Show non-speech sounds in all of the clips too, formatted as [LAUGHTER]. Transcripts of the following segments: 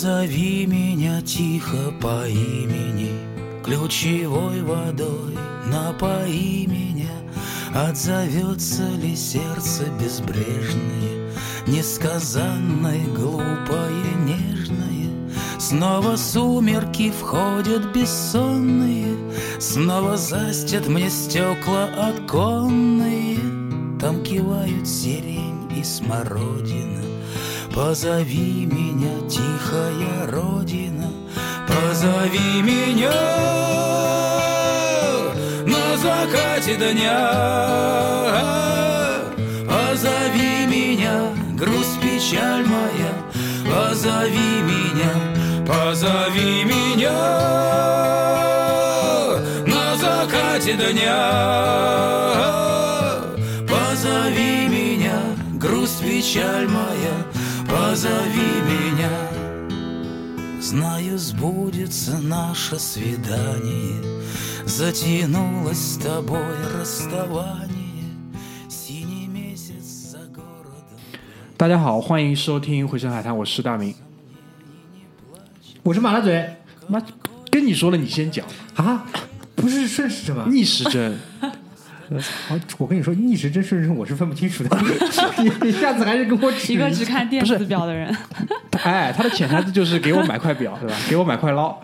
Позови меня тихо по имени, ключевой водой напои меня. Отзовется ли сердце безбрежное, несказанное, глупое, нежное? Снова сумерки входят бессонные, Снова застят мне стекла оконные, Там кивают сирень и смородина. Позови меня, тихая родина, позови меня на закате дня. Позови меня, грусть, печаль моя, позови меня, позови меня на закате дня. Позови меня, грусть, печаль моя, позови меня. Знаю, сбудется наше свидание, Затянулось с тобой расставание, Синий месяц за городом. 大家好，欢迎收听《回声海滩》，我是大明。我是马大嘴妈，跟你说了，你先讲。啊，不是顺时针吗？逆时针， 好，我跟你说，逆时针顺时针我是分不清楚的。你你下次还是跟我指一个只看电子表的人，[LAUGHS] 哎，他的潜台词就是给我买块表，对吧？给我买块捞，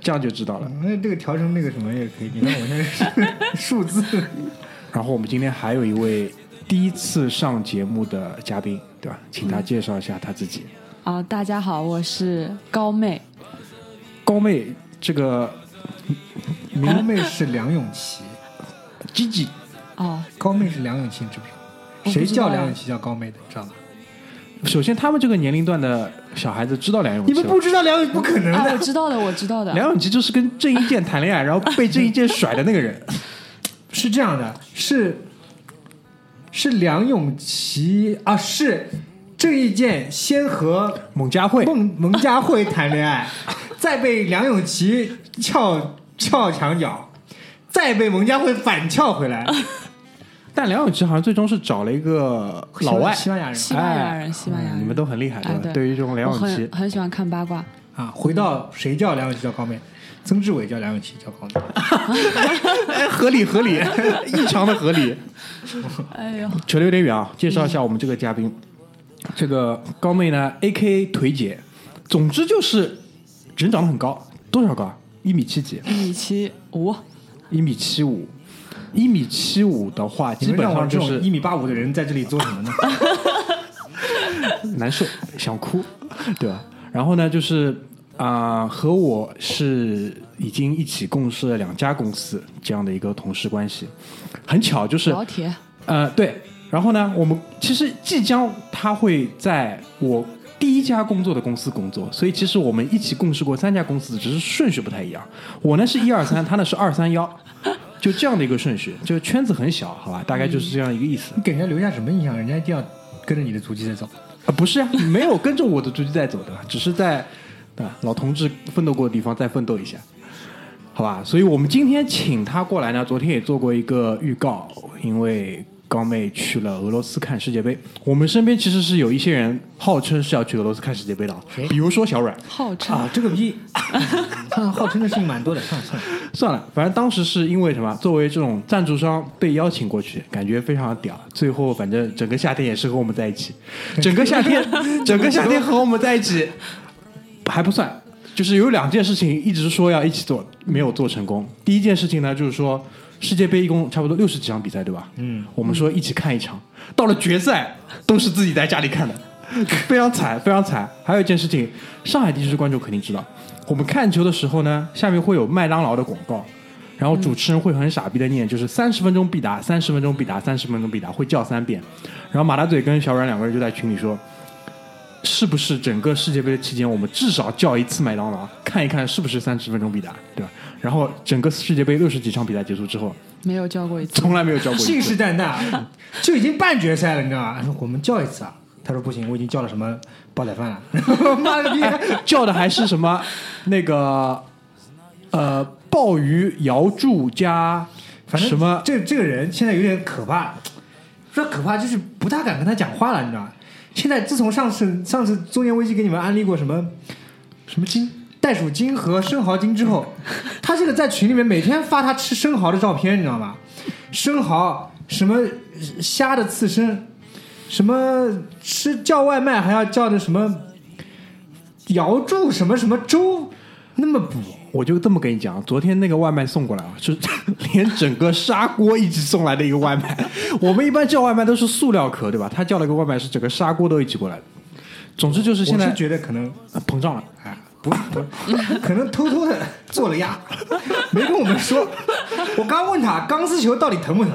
这样就知道了。那这个调成那个什么也可以。你看我现在是数字，[LAUGHS] 然后我们今天还有一位第一次上节目的嘉宾，对吧？请他介绍一下他自己。啊，大家好，我是高妹，高妹，这个高妹是梁咏琪，鸡鸡哦，高妹是梁咏琪，你知不知道？谁叫梁咏琪叫高妹的？知道吗？首先，他们这个年龄段的小孩子知道梁咏琪，你们不知道梁咏琪不可能啊，我的。知道的，我知道的，梁咏琪就是跟郑伊健谈恋爱，然后被郑伊健甩的那个人。[LAUGHS] 是这样的，是是梁咏琪啊，是郑伊健先和蒙嘉慧，孟蒙嘉慧谈恋爱，[LAUGHS] 再被梁咏琪撬撬墙角，再被蒙嘉慧反撬回来。但梁咏琪好像最终是找了一个老外，西班牙人西班牙哎人，西班牙人，嗯你们都很厉害，对吧？哎对对于这种梁咏琪很，很喜欢看八卦，啊，回到谁叫梁咏琪叫高妹？曾志伟叫梁咏琪叫高妹。哎，合理合理，异常的合理。[LAUGHS] 哎呦，扯得有点远啊，介绍一下我们这个嘉宾，这个高妹呢，A K A 腿姐，总之就是人长得很高，多少高啊？一米七几？一米七五，一米七五。一米七五的话，基本上就是一米八五的人在这里做什么呢？[LAUGHS] 难受，想哭，对吧？然后呢，就是啊、和我是已经一起共事了两家公司这样的一个同事关系，很巧，就是老铁，呃对，然后呢，我们其实即将他会在我第一家工作的公司工作，所以其实我们一起共事过三家公司，只是顺序不太一样。我呢是一二三，他呢是二三幺，就这样的一个顺序，就是圈子很小，好吧，大概就是这样一个意思。你给人家留下什么印象？人家一定要跟着你的足迹在走。啊，不是啊，[LAUGHS] 没有跟着我的足迹在走的，只是在对吧老同志奋斗过的地方再奋斗一下，好吧？所以我们今天请他过来呢，昨天也做过一个预告，因为高妹去了俄罗斯看世界杯，我们身边其实是有一些人号称是要去俄罗斯看世界杯的啊，比如说小阮，号称啊，这个逼，[LAUGHS] 他号称的事情蛮多的，算了算了。算了，反正当时是因为什么？作为这种赞助商被邀请过去，感觉非常屌。最后反正整个夏天也是和我们在一起，[LAUGHS] 整个夏天，整个夏天和我们在一起还不算，就是有两件事情一直说要一起做，没有做成功。第一件事情呢，就是说世界杯一共差不多六十几场比赛，对吧？嗯，我们说一起看一场，到了决赛都是自己在家里看的，[LAUGHS] 非常惨，非常惨。还有一件事情，上海地区的观众肯定知道，我们看球的时候呢，下面会有麦当劳的广告，然后主持人会很傻逼的念，就是三十分钟必答，三十分钟必答，三十分钟必答，会叫三遍。然后马大嘴跟小阮两个人就在群里说。是不是整个世界杯的期间，我们至少叫一次麦当劳，看一看是不是三十分钟必答，对吧？然后整个世界杯六十几场比赛结束之后，没有叫过一次，从来没有叫过一次。信誓旦旦，就已经半决赛了，你知道吗？说我们叫一次啊，他说不行，我已经叫了什么煲仔饭了。[LAUGHS] 妈的逼！叫的还是什么那个呃鲍鱼瑶柱加反正什么这这个人现在有点可怕，说可怕就是不大敢跟他讲话了，你知道吗？现在自从上次上次中年危机给你们安利过什么什么金袋鼠金和生蚝金之后，[LAUGHS] 他这个在群里面每天发他吃生蚝的照片，你知道吗？生蚝什么虾的刺身，什么吃叫外卖还要叫的什么瑶柱什么什么粥，那么补。我就这么跟你讲，昨天那个外卖送过来啊，是 [LAUGHS] 连整个砂锅一起送来的一个外卖。[LAUGHS] 我们一般叫外卖都是塑料壳，对吧？他叫了个外卖是整个砂锅都一起过来的。总之就是现在觉得可能呃膨胀了，哎，不是不是，可能偷偷的做了鸭，[LAUGHS] 没跟我们说。我刚问他钢丝球到底疼不疼，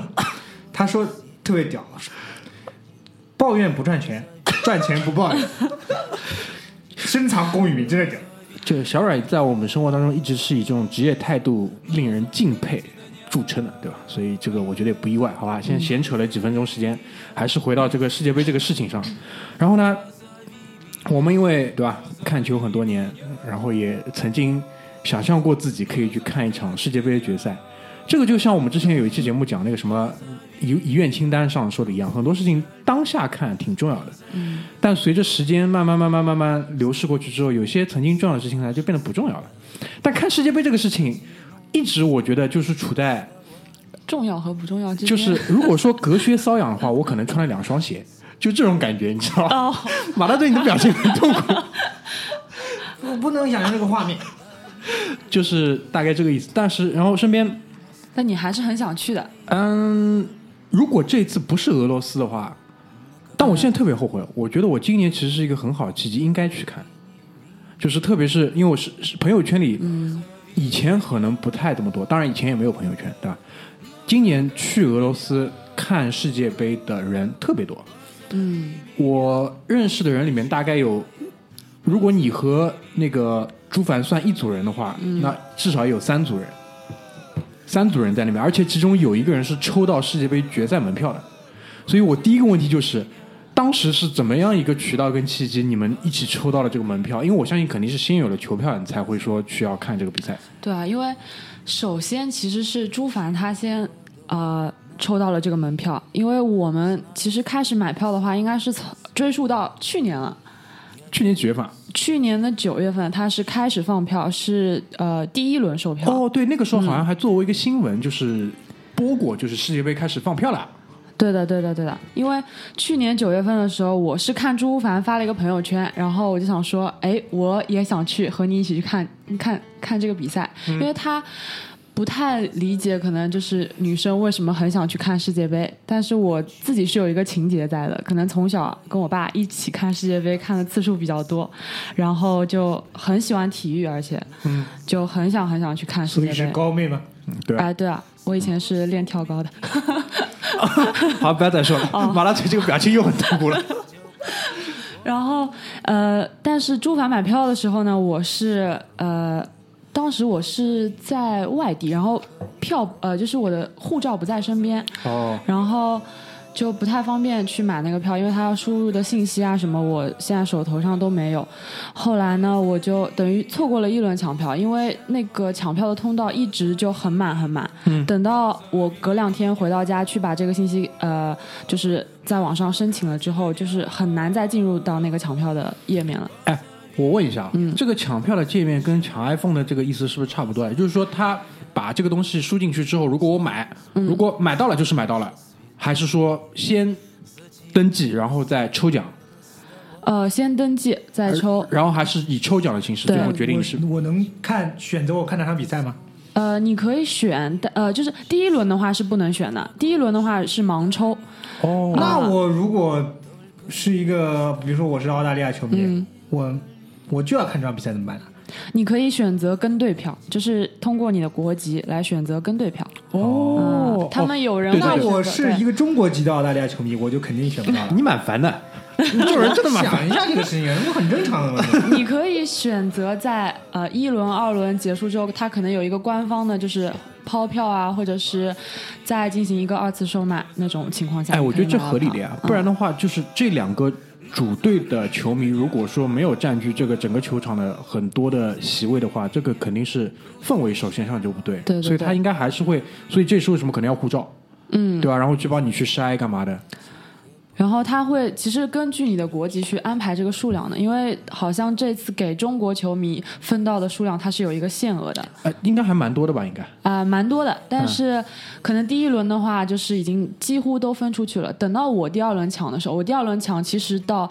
他说特别屌，抱怨不赚钱，赚钱不抱怨，深藏功与名，真的屌。这个小阮在我们生活当中一直是以这种职业态度令人敬佩著称的，对吧？所以这个我觉得也不意外，好吧？先闲扯了几分钟时间，还是回到这个世界杯这个事情上。然后呢，我们因为对吧看球很多年，然后也曾经想象过自己可以去看一场世界杯的决赛。这个就像我们之前有一期节目讲那个什么遗遗愿清单上说的一样，很多事情当下看挺重要的，但随着时间慢慢慢慢慢慢流逝过去之后，有些曾经重要的事情呢就变得不重要了。但看世界杯这个事情，一直我觉得就是处在重要和不重要之间，就是如果说隔靴搔痒的话，我可能穿了两双鞋，就这种感觉，你知道吗？哦，马大对，你的表情很痛苦，[LAUGHS] 我不能想象这个画面。就是大概这个意思。但是然后身边但你还是很想去的。嗯，如果这次不是俄罗斯的话，但我现在特别后悔，我觉得我今年其实是一个很好的契机，应该去看。就是特别是因为我是是朋友圈里，以前可能不太这么多，当然以前也没有朋友圈，对吧？今年去俄罗斯看世界杯的人特别多，嗯，我认识的人里面大概有，如果你和那个朱凡算一组人的话，那至少有三组人，三组人在那边，而且其中有一个人是抽到世界杯决赛门票的，所以我第一个问题就是，当时是怎么样一个渠道跟契机，你们一起抽到了这个门票？因为我相信肯定是先有了球票，你才会说去要看这个比赛。对啊，因为首先其实是朱凡他先呃抽到了这个门票，因为我们其实开始买票的话，应该是从追溯到去年了。去年几月份啊？去年的九月份，它是开始放票，是呃第一轮售票。哦，对，那个时候好像还作为一个新闻，就是播过，就是世界杯开始放票了。对的，对的，对的。因为去年九月份的时候，我是看朱凡发了一个朋友圈，然后我就想说，哎，我也想去和你一起去看看看这个比赛，因为他不太理解，可能就是女生为什么很想去看世界杯，但是我自己是有一个情节在的，可能从小跟我爸一起看世界杯看的次数比较多，然后就很喜欢体育，而且就很想很想去看世所以是界杯。高妹吗？对，哎，对啊，我以前是练跳高的。好，不要再说了。[LAUGHS] 马大嘴这个表情又很痛苦了。[LAUGHS] 然后呃，但是朱凡买票的时候呢，我是呃，当时我是在外地，然后票呃，就是我的护照不在身边，哦，然后就不太方便去买那个票，因为他要输入的信息啊什么，我现在手头上都没有。后来呢，我就等于错过了一轮抢票，因为那个抢票的通道一直就很满很满。等到我隔两天回到家去把这个信息呃，就是在网上申请了之后，就是很难再进入到那个抢票的页面了。哎，我问一下，这个抢票的界面跟抢 iPhone 的这个意思是不是差不多？也就是说，他把这个东西输进去之后，如果我买，如果买到了就是买到了，还是说先登记然后再抽奖，呃，先登记再抽。然后还是以抽奖的形式最后决定是？我能看选择我看哪场比赛吗？呃，你可以选，但呃，就是第一轮的话是不能选的，第一轮的话是盲抽。哦，那我如果是一个，比如说我是澳大利亚球迷，嗯我我就要看这场比赛怎么办呢？你可以选择跟队票，就是通过你的国籍来选择跟队票。哦嗯，他们有人对对那会选择我是一个中国籍的澳大利亚球迷，我就肯定选不到了。你蛮烦的，你这种人真的蛮烦。想一下这个事情，这很正常的嘛。你可以选择在呃一轮、二轮结束之后，他可能有一个官方的，就是抛票啊，或者是再进行一个二次售卖那种情况下。哎，我觉得这合理的呀，嗯不然的话，就是这两个主队的球迷，如果说没有占据这个整个球场的很多的席位的话，这个肯定是氛围首先上就不对，对对对。所以他应该还是会，所以这是为什么可能要护照，嗯，对吧？然后去帮你去筛干嘛的，然后他会其实根据你的国籍去安排这个数量的，因为好像这次给中国球迷分到的数量它是有一个限额的，呃，应该还蛮多的吧？应该。啊、蛮多的。但是可能第一轮的话，就是已经几乎都分出去了。等到我第二轮抢的时候，我第二轮抢其实到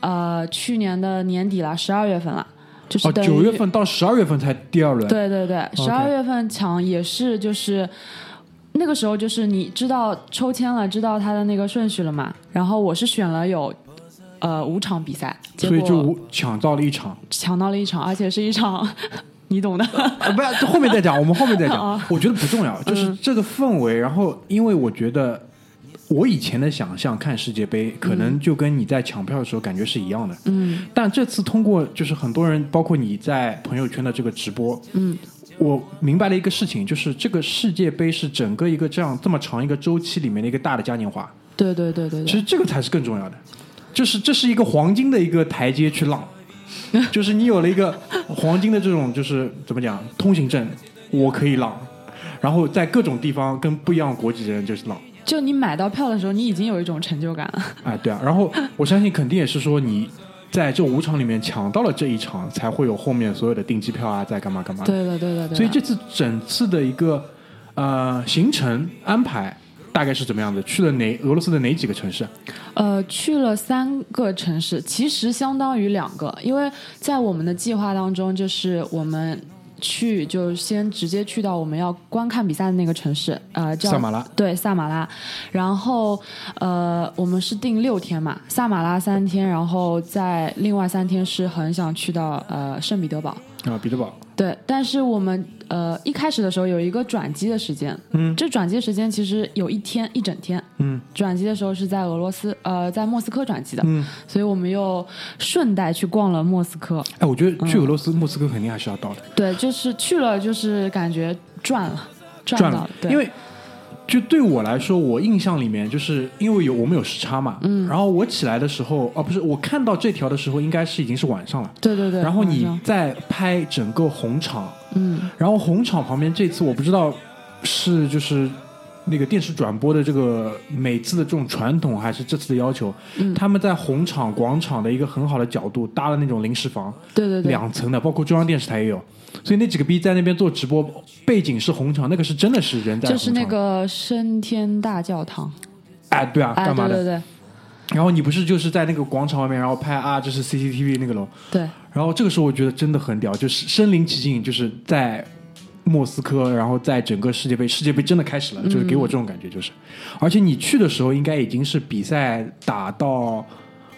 呃去年的年底了，十二月份了，就是九月份到十二月份才第二轮。对对对，十二月份抢也是就是。那个时候就是你知道抽签了，知道他的那个顺序了嘛？然后我是选了有呃五场比赛，结所以就抢到了一场。抢到了一场，而且是一场 [LAUGHS] 你懂的。啊，不要，后面再讲，[LAUGHS] 我们后面再讲啊。我觉得不重要，就是嗯这个氛围。然后，因为我觉得我以前的想象看世界杯，可能就跟你在抢票的时候感觉是一样的。嗯但这次通过就是很多人，包括你在朋友圈的这个直播，嗯，我明白了一个事情，就是这个世界杯是整个一个这样这么长一个周期里面的一个大的嘉年华。对对对对对，其实这个才是更重要的，就是这是一个黄金的一个台阶去浪，[LAUGHS] 就是你有了一个黄金的这种就是怎么讲通行证，我可以浪，然后在各种地方跟不一样国籍的人就是浪，就你买到票的时候，你已经有一种成就感了。哎，对啊，然后我相信肯定也是说你在这五场里面抢到了这一场，才会有后面所有的订机票啊，在干嘛干嘛。对的对的对。所以这次整次的一个呃行程安排大概是怎么样的？去了哪俄罗斯的哪几个城市？呃，去了三个城市，其实相当于两个，因为在我们的计划当中，就是我们去就先直接去到我们要观看比赛的那个城市，呃，叫萨马拉。对，萨马拉。然后呃，我们是定六天嘛，萨马拉三天，然后在另外三天是很想去到呃圣彼得堡。啊，彼得堡，对，但是我们呃一开始的时候有一个转机的时间，嗯。这转机时间其实有一天一整天，嗯。转机的时候是在俄罗斯，呃，在莫斯科转机的，嗯，所以我们又顺带去逛了莫斯科。哎，我觉得去嗯。俄罗斯、莫斯科肯定还是要到的，对，就是去了，就是感觉赚了，赚赚了，对，因为就对我来说，我印象里面就是因为有我们有时差嘛，嗯，然后我起来的时候，哦，不是，我看到这条的时候，应该是已经是晚上了。对对对，然后你在拍整个红场，嗯然后红场旁边这次我不知道是就是那个电视转播的这个每次的这种传统，还是这次的要求，嗯他们在红场广场的一个很好的角度搭了那种临时房，对对对，两层的，包括中央电视台也有。所以那几个逼在那边做直播，背景是红场，那个是真的是人在。就是那个升天大教堂，哎，对啊，哎，干嘛的？对对对然后你不是就是在那个广场外面，然后拍啊，这是 CCTV 那个楼。对，然后这个时候我觉得真的很屌，就是身临其境，就是在莫斯科，然后在整个世界杯，世界杯真的开始了，就是给我这种感觉，就是，而且你去的时候应该已经是比赛打到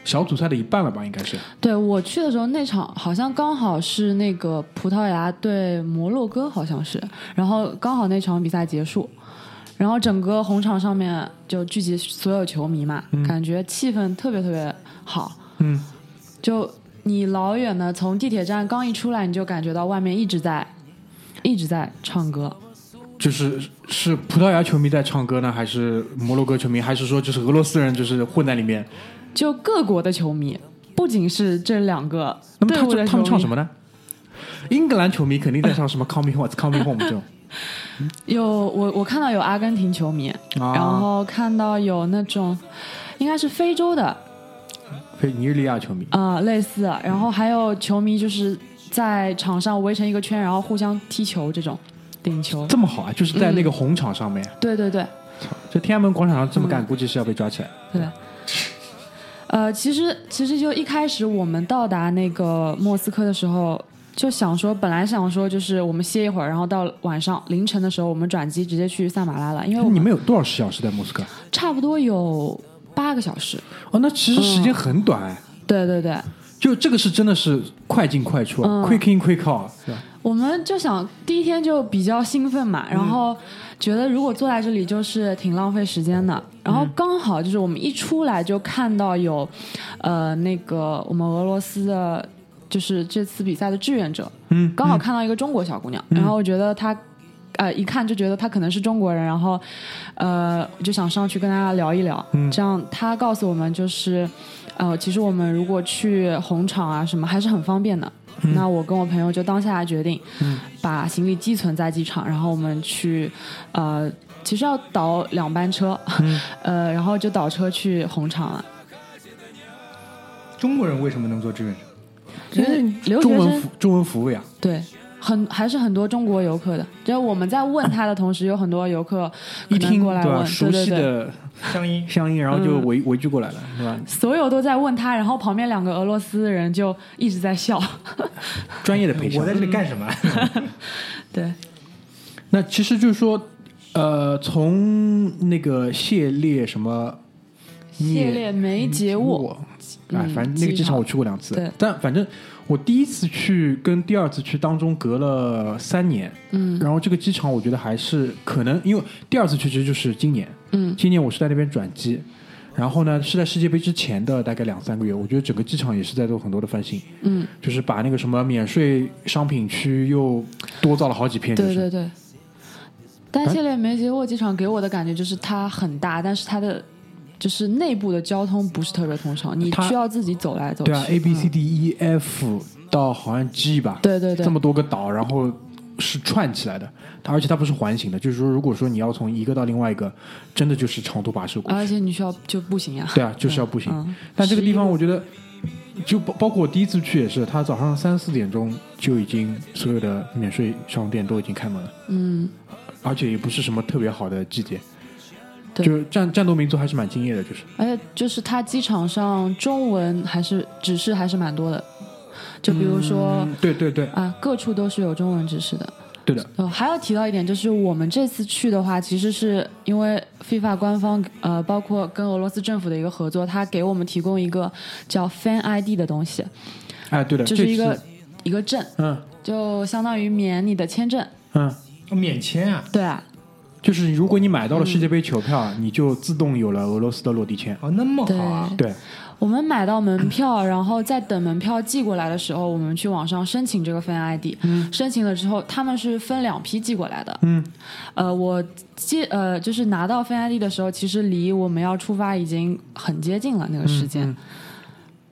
小组赛的一半了吧？应该是。对我去的时候，那场好像刚好是那个葡萄牙对摩洛哥，好像是，然后刚好那场比赛结束，然后整个红场上面就聚集所有球迷嘛，感觉气氛特别特别好，嗯，就你老远的从地铁站刚一出来，你就感觉到外面一直在一直在唱歌，就是是葡萄牙球迷在唱歌呢，还是摩洛哥球迷，还是说就是俄罗斯人就是混在里面？就各国的球迷，不仅是这两个那么他队伍的球迷他们唱什，么呢？英格兰球迷肯定在唱什么 [LAUGHS] “Coming Home”、“Coming Home” 这种。有我我看到有阿根廷球迷，啊然后看到有那种应该是非洲的非尼日利亚球迷。啊、呃类似，然后还有球迷就是在场上围成一个圈，然后互相踢球这种顶球。这么好啊！就是在那个红场上面，对对对这天安门广场上这么干，嗯估计是要被抓起来。对。呃，其实其实就一开始我们到达那个莫斯科的时候，就想说，本来想说就是我们歇一会儿，然后到晚上凌晨的时候，我们转机直接去萨马拉了，因为我你们有多少小时在莫斯科？差不多有八个小时。哦，那其实时间很短哎。对对对，就这个是真的是快进快出，quick in quick out，是吧？我们就想第一天就比较兴奋嘛，然后觉得如果坐在这里就是挺浪费时间的。然后刚好就是我们一出来就看到有，呃，那个我们俄罗斯的，就是这次比赛的志愿者，嗯，刚好看到一个中国小姑娘，然后我觉得她。呃，一看就觉得她可能是中国人，然后，呃，就想上去跟大家聊一聊。嗯这样她告诉我们，就是，呃，其实我们如果去红场啊什么，还是很方便的。那我跟我朋友就当下决定，把行李寄存在机场，然后我们去，呃，其实要倒两班车，[LAUGHS] 呃，然后就倒车去红场了。中国人为什么能做志愿者？因为留学生中文服中文服务呀，对。很还是很多中国游客的，就是我们在问他的同时，有很多游客一听？过来问，熟悉的乡音乡音，然后就嗯围围聚过来了，是吧？所有都在问他，然后旁边两个俄罗斯人就一直在笑，[LAUGHS] 专业的陪笑我在。这里干什么？[LAUGHS] 对，那其实就是说，呃，从那个谢列什么谢列梅捷沃，沃，哎，嗯反正那个机机场场我去过两次对，但反正我第一次去跟第二次去当中隔了三年，嗯。然后这个机场我觉得还是可能，因为第二次去其实就是今年，嗯。今年我是在那边转机，然后呢是在世界杯之前的大概两三个月，我觉得整个机场也是在做很多的翻新，嗯，就是把那个什么免税商品区又多造了好几片，就是对对对。但谢列梅捷沃机场给我的感觉就是它很大，但是它的就是内部的交通不是特别通畅，你需要自己走来走去。对啊，A B C 嗯 D E F 到好像 G 吧，对对对这么多个岛，然后是串起来的，它而且它不是环形的，就是说如果说你要从一个到另外一个，真的就是长途跋涉过去。而且你需要就步行呀。对啊，就是要步行。嗯但这个地方我觉得，就包包括我第一次去也是，它早上三四点钟就已经所有的免税商店都已经开门了，嗯，而且也不是什么特别好的季节。对就是战战斗民族还是蛮敬业的，就是而且就是它机场上中文还是指示还是蛮多的，就比如说、嗯对对对啊，各处都是有中文指示的。对的，哦，还要提到一点，就是我们这次去的话，其实是因为 FIFA 官方呃，包括跟俄罗斯政府的一个合作，他给我们提供一个叫 Fan ID 的东西，哎对的，这就是一个一个证，嗯就相当于免你的签证。嗯，免签啊！对啊，就是如果你买到了世界杯球票，你就自动有了俄罗斯的落地签。哦，那么好啊！对，我们买到门票，然后在等门票寄过来的时候，我们去网上申请这个 Fan ID。申请了之后，他们是分两批寄过来的。嗯，呃，我接呃就是拿到 Fan ID 的时候，其实离我们要出发已经很接近了那个时间。嗯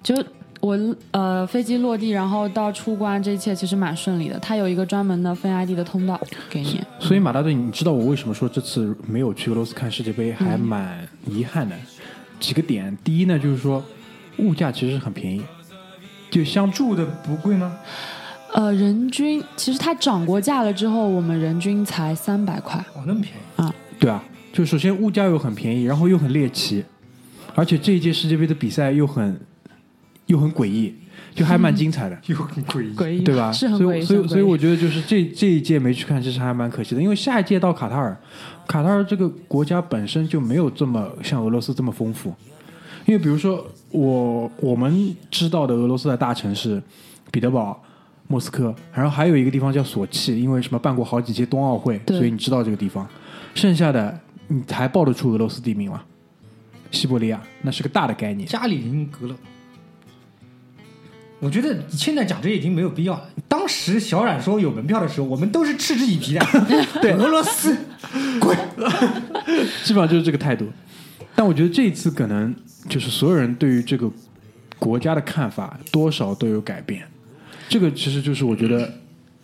就我呃飞机落地，然后到出关，这一切其实蛮顺利的。它有一个专门的 Fan ID 的通道给你。所以马大队，你知道我为什么说这次没有去俄罗斯看世界杯，还蛮遗憾的。几个点，第一呢，就是说物价其实很便宜，就相住的不贵吗？呃，人均其实它涨过价了之后，我们人均才三百块。哦，那么便宜啊。对啊，就首先物价又很便宜，然后又很猎奇，而且这一届世界杯的比赛又很又很诡异，就还蛮精彩的。[LAUGHS] 又很诡异。诡异对吧？是很诡异，所以所以所以我觉得就是这这一届没去看，其实还蛮可惜的，因为下一届到卡塔尔，卡塔尔这个国家本身就没有这么像俄罗斯这么丰富。因为比如说我我们知道的俄罗斯的大城市，彼得堡、莫斯科，然后还有一个地方叫索契，因为什么办过好几届冬奥会，所以你知道这个地方。剩下的你还报得出俄罗斯地名吗？西伯利亚那是个大的概念。加里宁格勒。我觉得现在讲这已经没有必要了。当时小冉说有门票的时候，我们都是嗤之以鼻的。[LAUGHS] 对，俄罗斯，滚！[LAUGHS] 基本上就是这个态度。但我觉得这一次可能就是所有人对于这个国家的看法多少都有改变。这个其实就是我觉得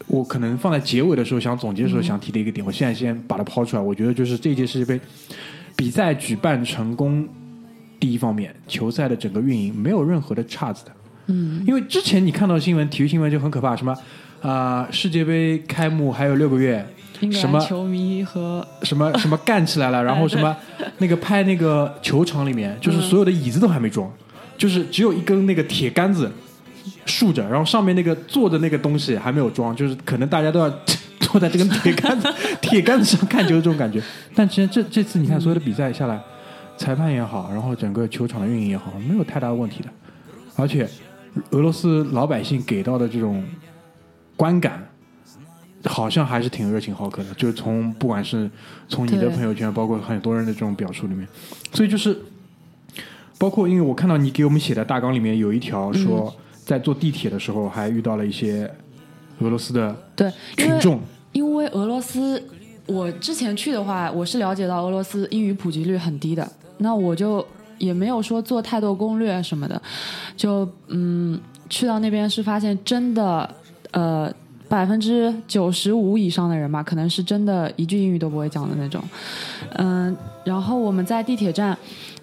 我可能放在结尾的时候想总结的时候想提的一个点。我现在先把它抛出来，我觉得就是这届世界杯比赛举办成功，第一方面，球赛的整个运营没有任何的岔子的。嗯，因为之前你看到新闻，体育新闻就很可怕，什么啊、世界杯开幕还有六个月，什么球迷和 [LAUGHS] 什么什么干起来了，[LAUGHS] 然后什么那个拍那个球场里面，就是所有的椅子都还没装，就是只有一根那个铁杆子竖着，然后上面那个坐的那个东西还没有装，就是可能大家都要坐在这根铁杆子 [LAUGHS] 铁杆子上看球这种感觉。但其实这这次你看所有的比赛下来，裁判也好，然后整个球场的运营也好，没有太大的问题的，而且俄罗斯老百姓给到的这种观感。好像还是挺热情好客的，就是从不管是从你的朋友圈，包括很多人的这种表述里面，所以就是包括因为我看到你给我们写的大纲里面有一条说，在坐地铁的时候还遇到了一些俄罗斯的对，群众，因为俄罗斯，我之前去的话，我是了解到俄罗斯英语普及率很低的，那我就也没有说做太多攻略什么的，就嗯，去到那边是发现真的呃百分之九十五以上的人吧，可能是真的一句英语都不会讲的那种。嗯，然后我们在地铁站，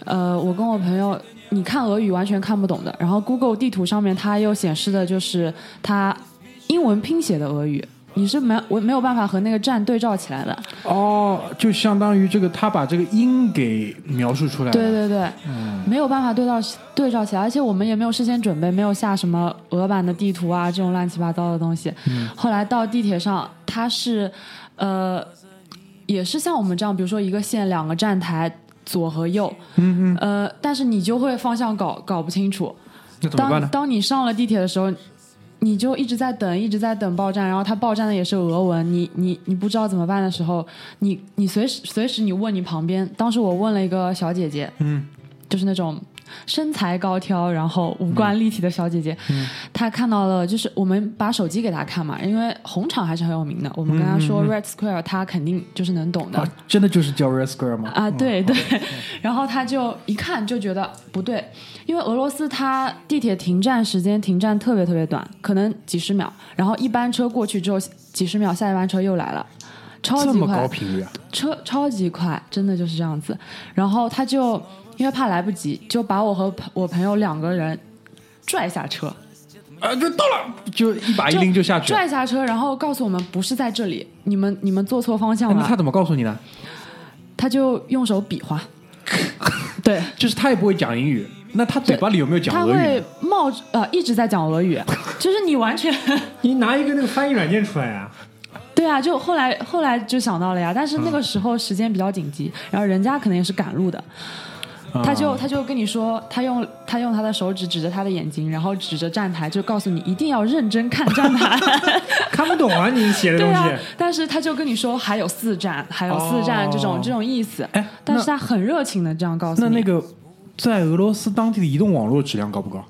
呃，我跟我朋友，你看俄语完全看不懂的，然后 Google 地图上面它又显示的就是它英文拼写的俄语，你是没我没有办法和那个站对照起来的。哦，就相当于这个他把这个音给描述出来了。对对对，没有办法对照对照起来，而且我们也没有事先准备，没有下什么俄版的地图啊这种乱七八糟的东西。后来到地铁上，它是呃，也是像我们这样，比如说一个线两个站台，左和右，嗯嗯，呃，但是你就会方向搞搞不清楚。当当你上了地铁的时候，你就一直在等，一直在等报站，然后他报站的也是俄文，你你你不知道怎么办的时候，你你随时随时你问你旁边，当时我问了一个小姐姐，嗯，就是那种身材高挑，然后五官立体的小姐姐，嗯她看到了，就是我们把手机给她看嘛，因为红场还是很有名的，我们跟她说 Red Square，她肯定就是能懂的。啊，真的就是叫 Red Square 吗？啊，对对，[LAUGHS] 然后她就一看就觉得不对，因为俄罗斯它地铁停站时间停站特别特别短，可能几十秒，然后一班车过去之后几十秒，下一班车又来了，超级快这么高，频率啊！车超级快，真的就是这样子。然后他就因为怕来不及，就把我和朋我朋友两个人拽下车，啊，就到了，就一把一拎就下去了。拽下车，然后告诉我们不是在这里，你们你们坐错方向了。哎那他怎么告诉你的？他就用手比划，[LAUGHS] 对。就是他也不会讲英语，那他嘴巴里有没有讲俄语他会？冒呃一直在讲俄语，就是你完全 [LAUGHS] 你拿一个那个翻译软件出来啊！对啊，就后来后来就想到了呀，但是那个时候时间比较紧急，然后人家可能也是赶路的，他就啊他就跟你说，他用他用他的手指指着他的眼睛，然后指着站台，就告诉你一定要认真看站台。[LAUGHS] 看不懂啊，你写的对啊东西。，但是他就跟你说还有四站，还有四站、哦这种这种意思。哎，但是他很热情的这样告诉你，那那个在俄罗斯当地的移动网络质量高不高？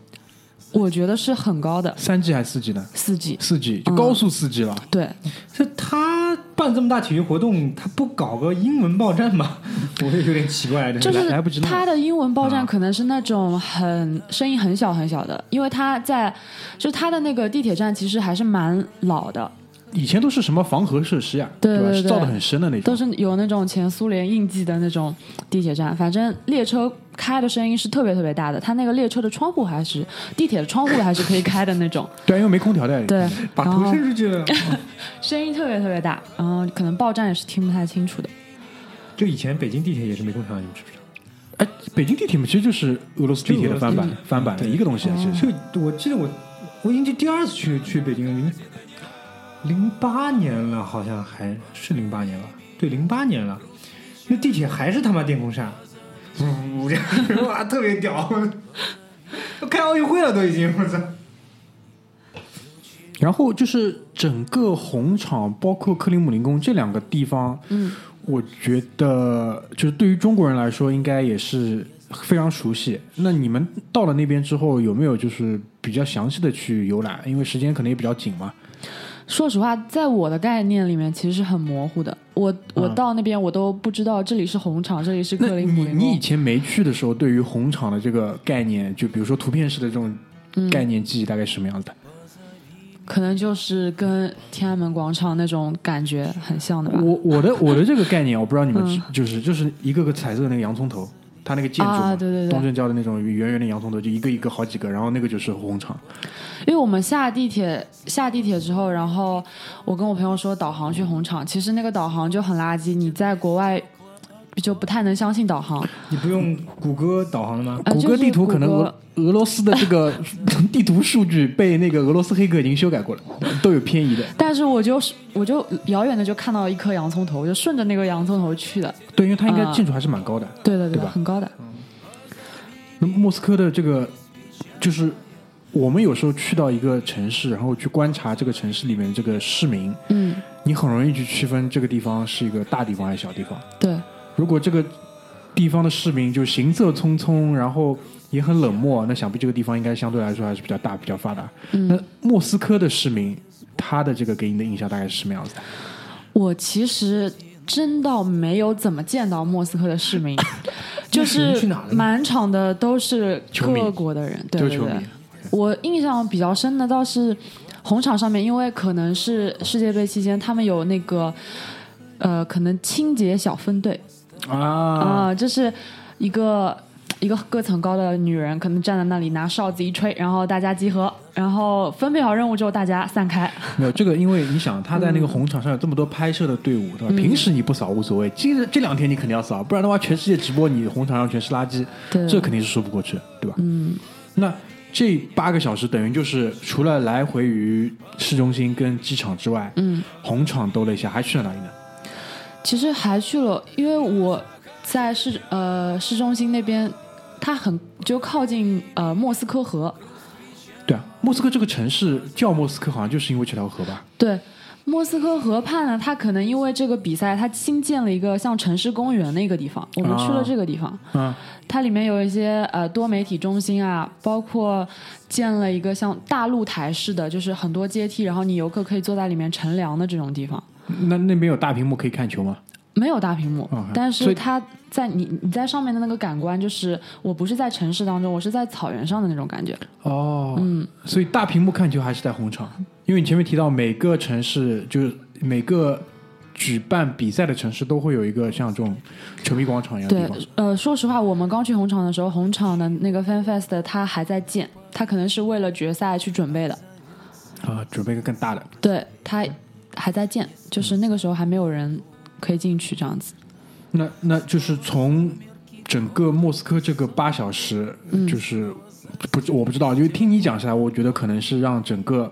我觉得是很高的三 G 还是四 G 呢？四 G。四 G 就嗯高速四 G 了。对，这他办这么大体育活动，他不搞个英文报站吗？[LAUGHS] 我也有点奇怪。这个就是来不及弄他的英文报站啊可能是那种很声音很小很小的，因为他在就是他的那个地铁站其实还是蛮老的，以前都是什么防核设施呀，吧？对对对是造的很深的那种。都是有那种前苏联印记的那种地铁站，反正列车开的声音是特别特别大的，它那个列车的窗户还是地铁的窗户还是可以开的那种，对，因为没空调的。对，把头伸出去了。[LAUGHS] 声音特别特别大，然后可能报站也是听不太清楚的。就以前北京地铁也是没空调，你们知不知道？哎，北京地铁嘛，其实就是俄罗斯地铁的翻版翻版的一个东西啊，其实。就我记得我我已经第二次去去北京了，零零八年了，好像还是零八年了，对，零八年了。那地铁还是他妈电风扇，呜这样哇，特别屌，都开奥运会了都已经，我操！然后就是整个红场，包括克里姆林宫这两个地方，嗯，我觉得就是对于中国人来说，应该也是非常熟悉。那你们到了那边之后，有没有就是比较详细的去游览？因为时间可能也比较紧嘛。说实话，在我的概念里面其实是很模糊的。我我嗯到那边我都不知道这里是红场，这里是克林姆你你以。前没去的时候，对于红场的这个概念，就比如说图片式的这种嗯概念记忆，大概是什么样子的？可能就是跟天安门广场那种感觉很像的吧。我我的我的这个概念，我不知道你们就是就是一个个彩色的那个洋葱头，它那个建筑嘛，啊对对对东正教的那种圆圆的洋葱头，就一个一个好几个，然后那个就是红场。因为我们下地铁下地铁之后，然后我跟我朋友说导航去红场，其实那个导航就很垃圾，你在国外就不太能相信导航。你不用谷歌导航了吗？啊谷歌地图可能俄俄罗斯的这个 [LAUGHS] 地图数据被那个俄罗斯黑客已经修改过了，都有偏移的。但是我就是我就遥远的就看到一颗洋葱头，我就顺着那个洋葱头去的。对，因为它应该啊建筑还是蛮高的。对的对的，对吧很高的。那莫斯科的这个，就是我们有时候去到一个城市，然后去观察这个城市里面这个市民，嗯，你很容易去区分这个地方是一个大地方还是小地方。对，如果这个地方的市民就行色匆匆，然后也很冷漠，那想必这个地方应该相对来说还是比较大、比较发达。那嗯，莫斯科的市民，他的这个给你的印象大概是什么样子的？我其实真倒没有怎么见到莫斯科的市民，[LAUGHS] 就是满场的都是各国的人，对对对。我印象比较深的倒是红场上面，因为可能是世界杯期间，他们有那个呃，可能清洁小分队啊，啊、就是一个一个个层高的女人，可能站在那里拿哨子一吹，然后大家集合，然后分配好任务之后，大家散开。[LAUGHS] 没有这个，因为你想他在那个红场上有这么多拍摄的队伍，对吧？嗯平时你不扫无所谓，今日这两天你肯定要扫，不然的话，全世界直播你红场上全是垃圾，对这肯定是说不过去，对吧？嗯，那这八个小时等于就是除了来回于市中心跟机场之外，嗯，红场兜了一下，还去了哪里呢？其实还去了，因为我在市呃市中心那边，它很就靠近呃莫斯科河，对啊，莫斯科这个城市叫莫斯科，好像就是因为这条河吧？对。莫斯科河畔呢，它可能因为这个比赛，它新建了一个像城市公园的一个地方，我们去了这个地方。啊，它里面有一些呃多媒体中心啊，包括建了一个像大露台式的，就是很多阶梯，然后你游客可以坐在里面乘凉的这种地方。那那边有大屏幕可以看球吗？没有大屏幕，哦但是它在你你在上面的那个感官，就是我不是在城市当中，我是在草原上的那种感觉。哦，嗯，所以大屏幕看球还是在红场，因为你前面提到每个城市就是每个举办比赛的城市都会有一个像这种球迷广场一样的对地方。，呃，说实话，我们刚去红场的时候，红场的那个 Fan Fest 它还在建，它可能是为了决赛去准备的。啊，准备一个更大的。对，它还在建，就是那个时候还没有人可以进去这样子。那那就是从整个莫斯科这个八小时，就是不我不知道，因为听你讲下来，我觉得可能是让整个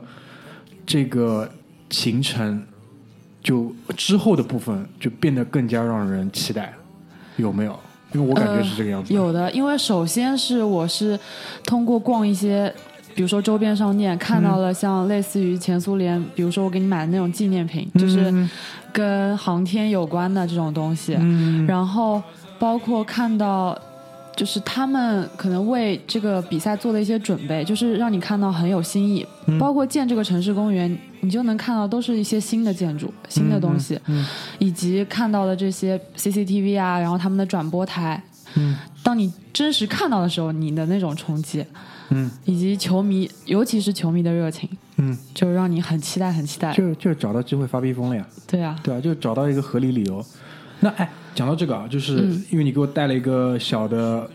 这个行程就之后的部分就变得更加让人期待，有没有？因为我感觉是这个样子。有的，因为首先是我是通过逛一些，比如说周边商店，看到了像类似于前苏联，比如说我给你买的那种纪念品，就是跟航天有关的这种东西，嗯。然后包括看到。就是他们可能为这个比赛做的一些准备，就是让你看到很有新意。包括建这个城市公园，你就能看到都是一些新的建筑、新的东西，以及看到的这些 CCTV 啊，然后他们的转播台。嗯，当你真实看到的时候，你的那种冲击，嗯，以及球迷，尤其是球迷的热情，嗯，就让你很期待，很期待。就就找到机会发逼疯了呀。对啊，对啊，就找到一个合理理由。那哎，讲到这个啊，就是嗯因为你给我带了一个小的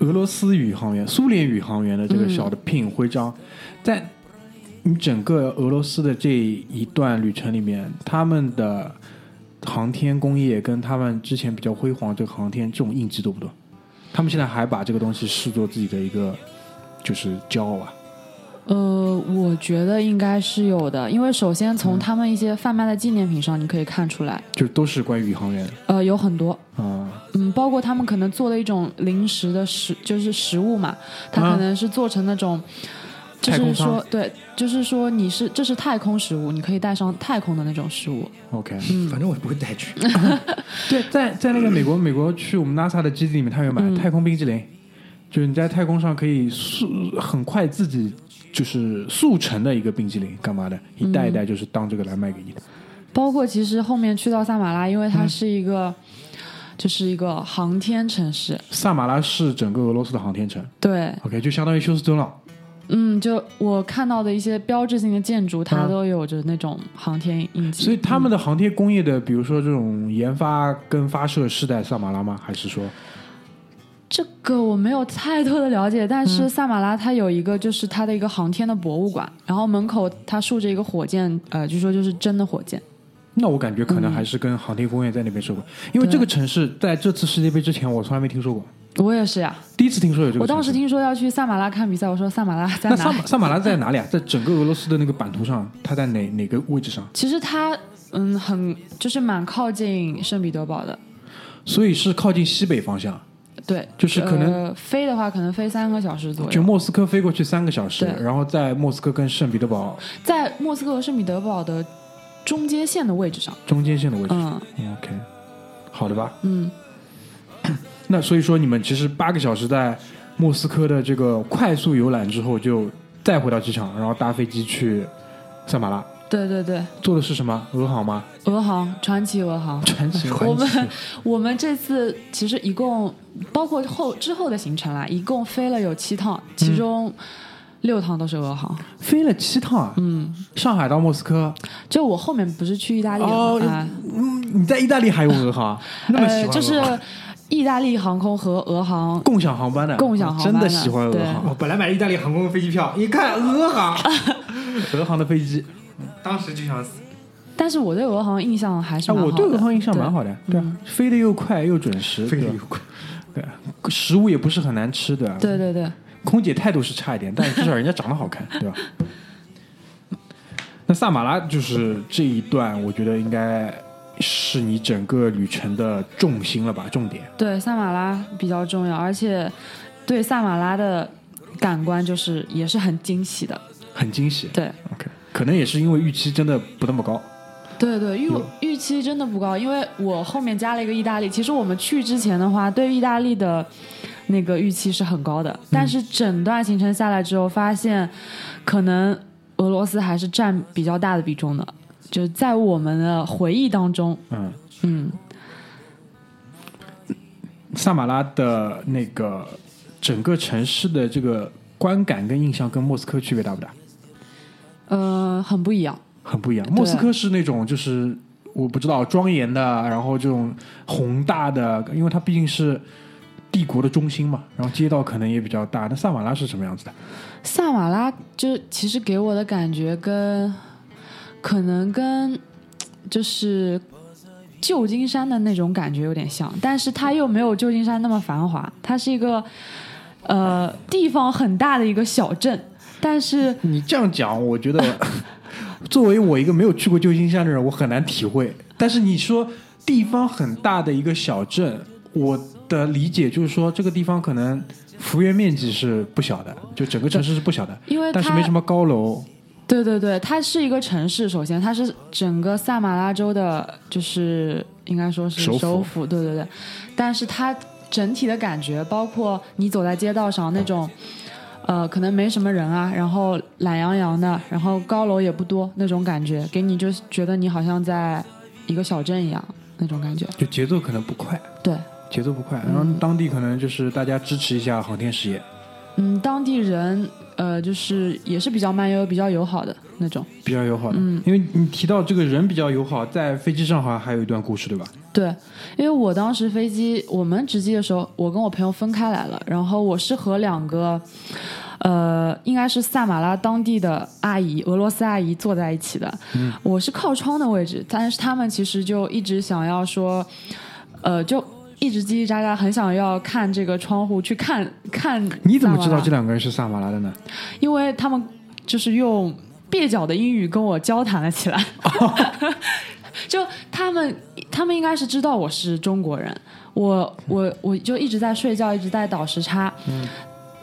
俄罗斯宇航员、苏联宇航员的这个小的 pin 徽章，在你整个俄罗斯的这一段旅程里面，他们的航天工业跟他们之前比较辉煌这个航天这种印记多不多？他们现在还把这个东西视作自己的一个就是骄傲啊。呃，我觉得应该是有的，因为首先从他们一些贩卖的纪念品上，你可以看出来，就都是关于宇航员呃，有很多，啊、嗯，包括他们可能做的一种零食的食，就是食物嘛，它啊可能是做成那种，就是说，对，就是说你是这是太空食物，你可以带上太空的那种食物。OK，嗯。反正我也不会带去。[LAUGHS] 对，在在那个美国，美国去我们 NASA 的基地里面，他有买嗯。太空冰激凌，就是你在太空上可以速很快自己就是速成的一个冰激凌，干嘛的？一袋一袋就是当这个来卖给你的。包括其实后面去到萨马拉，因为它是一个，就是一个航天城市，萨马拉是整个俄罗斯的航天城对，，OK，就相当于休斯敦了。嗯，就我看到的一些标志性的建筑，它啊都有着那种航天印记。所以他们的航天工业的，比如说这种研发跟发射是在萨马拉吗？还是说这个我没有太多的了解，但嗯是萨马拉它有一个就是它的一个航天的博物馆，然后门口它竖着一个火箭，呃，据说就是真的火箭。那我感觉可能还是跟航天工业在那边受过，因为这个城市在这次世界杯之前我从来没听说过，我也是呀，第一次听说有这个。我当时听说要去萨马拉看比赛，我说萨马拉在那哪里？萨马萨马拉在哪里啊？在整个俄罗斯的那个版图上，它在哪哪个位置上？其实它嗯很就是蛮靠近圣彼得堡的，所以是靠近西北方向，对，就是可能呃、飞的话可能飞三个小时左右。就莫斯科飞过去三个小时，然后在莫斯科跟圣彼得堡在莫斯科和圣彼得堡的中间线的位置上。中间线的位置。嗯 OK，好的吧？嗯，[COUGHS] 那所以说你们其实八个小时在莫斯科的这个快速游览之后，就再回到机场，然后搭飞机去萨马拉，对对对，做的是什么？俄航吗？俄航，传奇俄航。传奇 [LAUGHS] 我们 [LAUGHS] 我们这次其实一共包括后之后的行程啦，一共飞了有七趟，其中六趟都是俄航。飞了七趟啊！嗯，上海到莫斯科。就我后面不是去意大利吗？啊嗯，你在意大利还用 [LAUGHS] 俄航？呃，那么喜欢就是意大利航空和俄航共享航班的，共享航班的真的喜欢俄航，我本来买意大利航空的飞机票，一看俄航，俄航的飞机。当时就想死。但是我对俄航印象还是哎，蛮好的。我对俄航印象蛮好的，对飞得又快又准时，飞得又快。对啊，食物也不是很难吃，对吧？对对对，空姐态度是差一点，但至少人家长得好看，[LAUGHS] 对吧？那萨马拉就是这一段，我觉得应该是你整个旅程的重心了吧，重点。对萨马拉比较重要，而且对萨马拉的感官就是也是很惊喜的。很惊喜。对 OK，可能也是因为预期真的不那么高。对对，预预期真的不高，因为我后面加了一个意大利。其实我们去之前的话，对意大利的那个预期是很高的，但是整段行程下来之后，发现可能俄罗斯还是占比较大的比重的，就在我们的回忆当中，嗯，嗯，萨马拉的那个整个城市的这个观感跟印象跟莫斯科区别大不大？呃，很不一样。很不一样。莫斯科是那种就是我不知道庄严的，然后这种宏大的，因为它毕竟是帝国的中心嘛，然后街道可能也比较大。那萨马拉是什么样子的？萨马拉就其实给我的感觉跟可能跟就是旧金山的那种感觉有点像，但是它又没有旧金山那么繁华，它是一个呃地方很大的一个小镇，但是你这样讲，我觉得 [LAUGHS] 作为我一个没有去过旧金山的人，我很难体会。但是你说地方很大的一个小镇，我的理解就是说，这个地方可能幅员面积是不小的，就整个城市是不小的，因为它但是没什么高楼。对对对，它是一个城市。首先，它是整个萨马拉州的，就是应该说是首府首府。对对对，但是它整体的感觉，包括你走在街道上那种，呃，可能没什么人啊，然后懒洋洋的，然后高楼也不多那种感觉，给你就是觉得你好像在一个小镇一样那种感觉。就节奏可能不快，对，节奏不快。然后当地可能就是大家支持一下航天事业，嗯，当地人呃，就是也是比较慢悠悠、比较友好的那种。比较友好的。嗯因为你提到这个人比较友好，在飞机上好像还有一段故事，对吧？对，因为我当时飞机我们值机的时候，我跟我朋友分开来了，然后我是和两个，呃，应该是萨马拉当地的阿姨，俄罗斯阿姨坐在一起的。嗯我是靠窗的位置，但是他们其实就一直想要说，呃，就一直叽叽喳喳，很想要看这个窗户去看看。[LAUGHS] 你怎么知道这？两个人是萨马拉的呢？因为他们就是用蹩脚的英语跟我交谈了起来。[LAUGHS] 就他们，他们应该是知道我是中国人，我我我就一直在睡觉，一直在倒时差。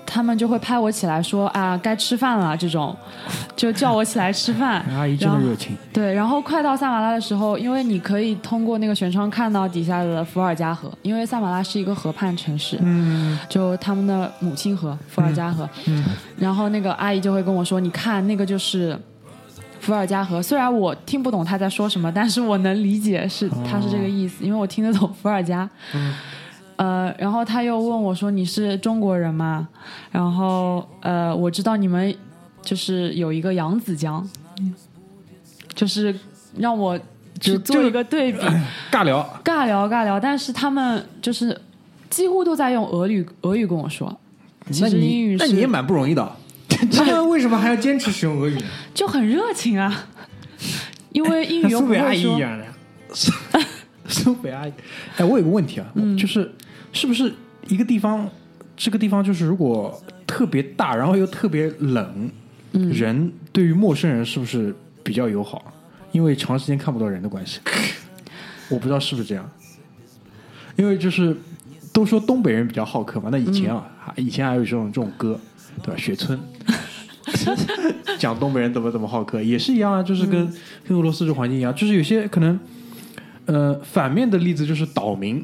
他们就会拍我起来说啊，该吃饭了，这种 [LAUGHS] 就叫我起来吃饭。[LAUGHS] 阿姨真的热情，对，然后快到萨马拉的时候，因为你可以通过那个舷窗看到底下的伏尔加河，因为萨马拉是一个河畔城市，嗯，就他们的母亲河伏尔加河。嗯然后那个阿姨就会跟我说：“你看，那个就是伏尔加河。虽然我听不懂她在说什么，但是我能理解是她是这个意思，因为我听得懂伏尔加。呃，然后他又问我说：“你是中国人吗？”然后呃，我知道你们就是有一个扬子江，就是让我就去做一个对比，[COUGHS] 尬聊，尬聊尬聊，但是他们就是几乎都在用俄语俄语跟我说。其实英语是那你也蛮不容易的。[LAUGHS] 他们为什么还要坚持使用俄语？就很热情啊，因为英语又像苏北阿不会说。姨一样的。[LAUGHS] 苏北阿姨，哎，我有个问题啊，嗯就是是不是一个地方，这个地方就是如果特别大，然后又特别冷，嗯人对于陌生人是不是比较友好？因为长时间看不到人的关系，[LAUGHS] 我不知道是不是这样。因为就是都说东北人比较好客嘛，那以前啊，以前还有这种这种歌，对吧？雪村 [LAUGHS] 讲东北人怎么怎么好客，也是一样啊，就是跟、嗯跟俄罗斯这环境一样，就是有些可能，呃，反面的例子就是岛民，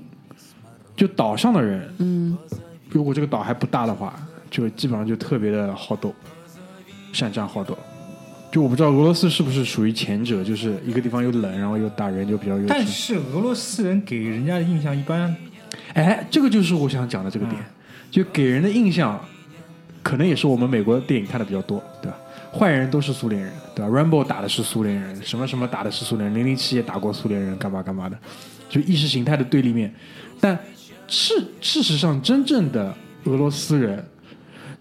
就岛上的人，嗯，如果这个岛还不大的话，就基本上就特别的好斗，善战好斗。就我不知道俄罗斯是不是属于前者，就是一个地方又冷，然后又打，人就比较有。但是俄罗斯人给人家的印象一般，哎，这个就是我想讲的这个点，嗯就给人的印象可能也是我们美国电影看的比较多，对吧？坏人都是苏联人，对吧？Rambo 打的是苏联人，什么什么打的是苏联人，零零七也打过苏联人，干嘛干嘛的，就意识形态的对立面。但事事实上，真正的俄罗斯人，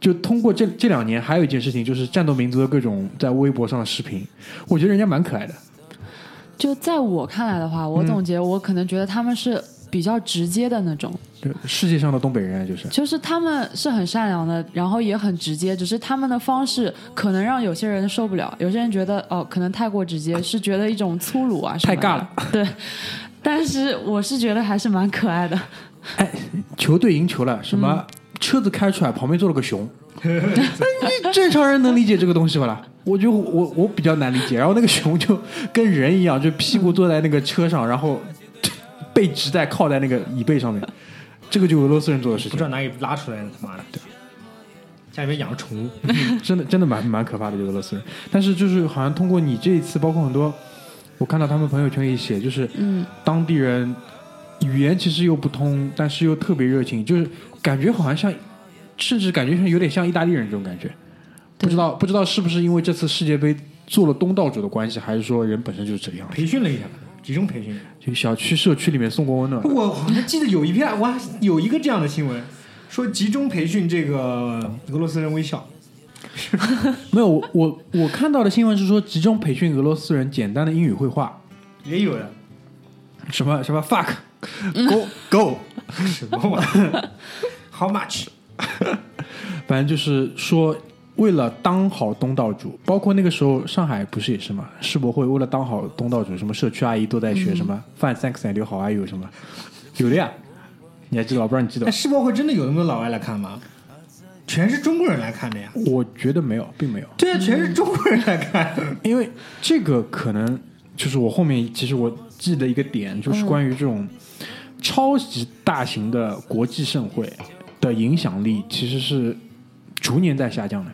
就通过这这两年，还有一件事情，就是战斗民族的各种在微博上的视频，我觉得人家蛮可爱的。就在我看来的话，我总结，我可能觉得他们是比较直接的那种，对，世界上的东北人就是，就是他们是很善良的，然后也很直接，只是他们的方式可能让有些人受不了，有些人觉得哦，可能太过直接，是觉得一种粗鲁啊太尬了。对，但是我是觉得还是蛮可爱的。哎，球队赢球了，什么车子开出来，旁边坐了个熊，[LAUGHS] 你正常人能理解这个东西吧？啦？我就我我比较难理解，然后那个熊就跟人一样，就屁股坐在那个车上，然后背直在靠在那个椅背上面，这个就俄罗斯人做的事情。不知，道哪里拉出来的，他妈的，家里面养了宠物，真 [LAUGHS] 的 [LAUGHS] 真的蛮蛮可怕的，就俄罗斯人。但是就是好像通过你这一次，包括很多我看到他们朋友圈里写，就是嗯，当地人语言其实又不通，但是又特别热情，就是感觉好像像，甚至感觉像有点像意大利人这种感觉。不知道不知道是不是因为这次世界杯做了东道主的关系，还是说人本身就是这个样子？培训了一下，集中培训。就小区社区里面送过温暖，我好像记得有一篇，我还有一个这样的新闻，说集中培训这个俄罗斯人微笑。[LAUGHS] 没有我我我看到的新闻是说集中培训俄罗斯人简单的英语绘画，也有的，什么什么 fuck [LAUGHS] go go，什么玩意儿？How much？[LAUGHS] 反正就是说，为了当好东道主，包括那个时候上海不是也是吗？世博会为了当好东道主，什么社区阿姨都在学什么 fine thanks and 刘好阿姨有什么，有的呀，你还记得吧？我不知道你记得哎，世博会真的有那么多老外来看吗？全是中国人来看的呀。我觉得没有，并没有，对啊，全是中国人来看。因为这个可能就是我后面其实我记得一个点，就是关于这种超级大型的国际盛会的影响力，其实是逐年在下降的。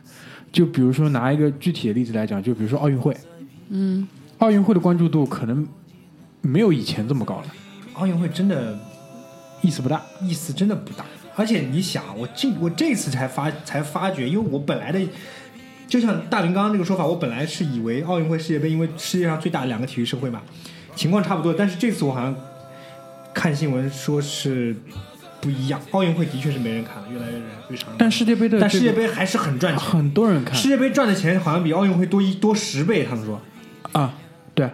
就比如说拿一个具体的例子来讲，就比如说奥运会，嗯，奥运会的关注度可能没有以前这么高了，奥运会真的意思不大。意思真的不大。而且你想，我这我这次才发才发觉，因为我本来的就像大明刚刚那个说法，我本来是以为奥运会、世界杯，因为世界上最大的两个体育盛会嘛，情况差不多。但是这次我好像看新闻说是不一样，奥运会的确是没人看了，越来越人越少人。但世界杯的但世界杯还是很赚钱，很多人看世界杯赚的钱好像比奥运会多一多十倍，他们说。啊，对，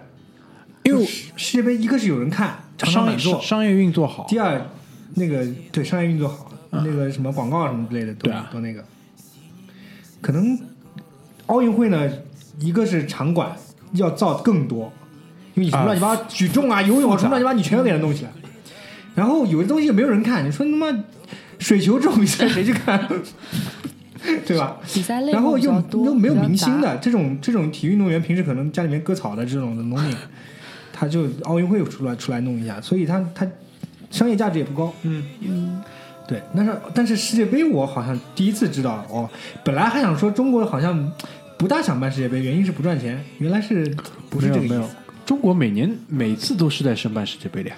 因为世世界杯一个是有人看，商业商业运作好，第二，那个对商业运作好，那个什么广告什么之类的都对啊都那个。可能奥运会呢，一个是场馆要造更多，因 [LAUGHS] 为你什么啊乱七八糟举重啊、游泳啊什么乱七八糟，你全都给它弄起来。然后有的东西也没有人看，你说他妈水球这种比赛谁去看？[LAUGHS] 对吧？比赛类然后又又没有明星的这种这种体育运动员，平时可能家里面割草的这种的农民，[LAUGHS] 他就奥运会出来出来弄一下，所以他他商业价值也不高。嗯嗯，对，但是但是世界杯我好像第一次知道哦，本来还想说中国好像不大想办世界杯，原因是不赚钱，原来是不是没有没有这个意思？，中国每年每次都是在申办世界杯的呀，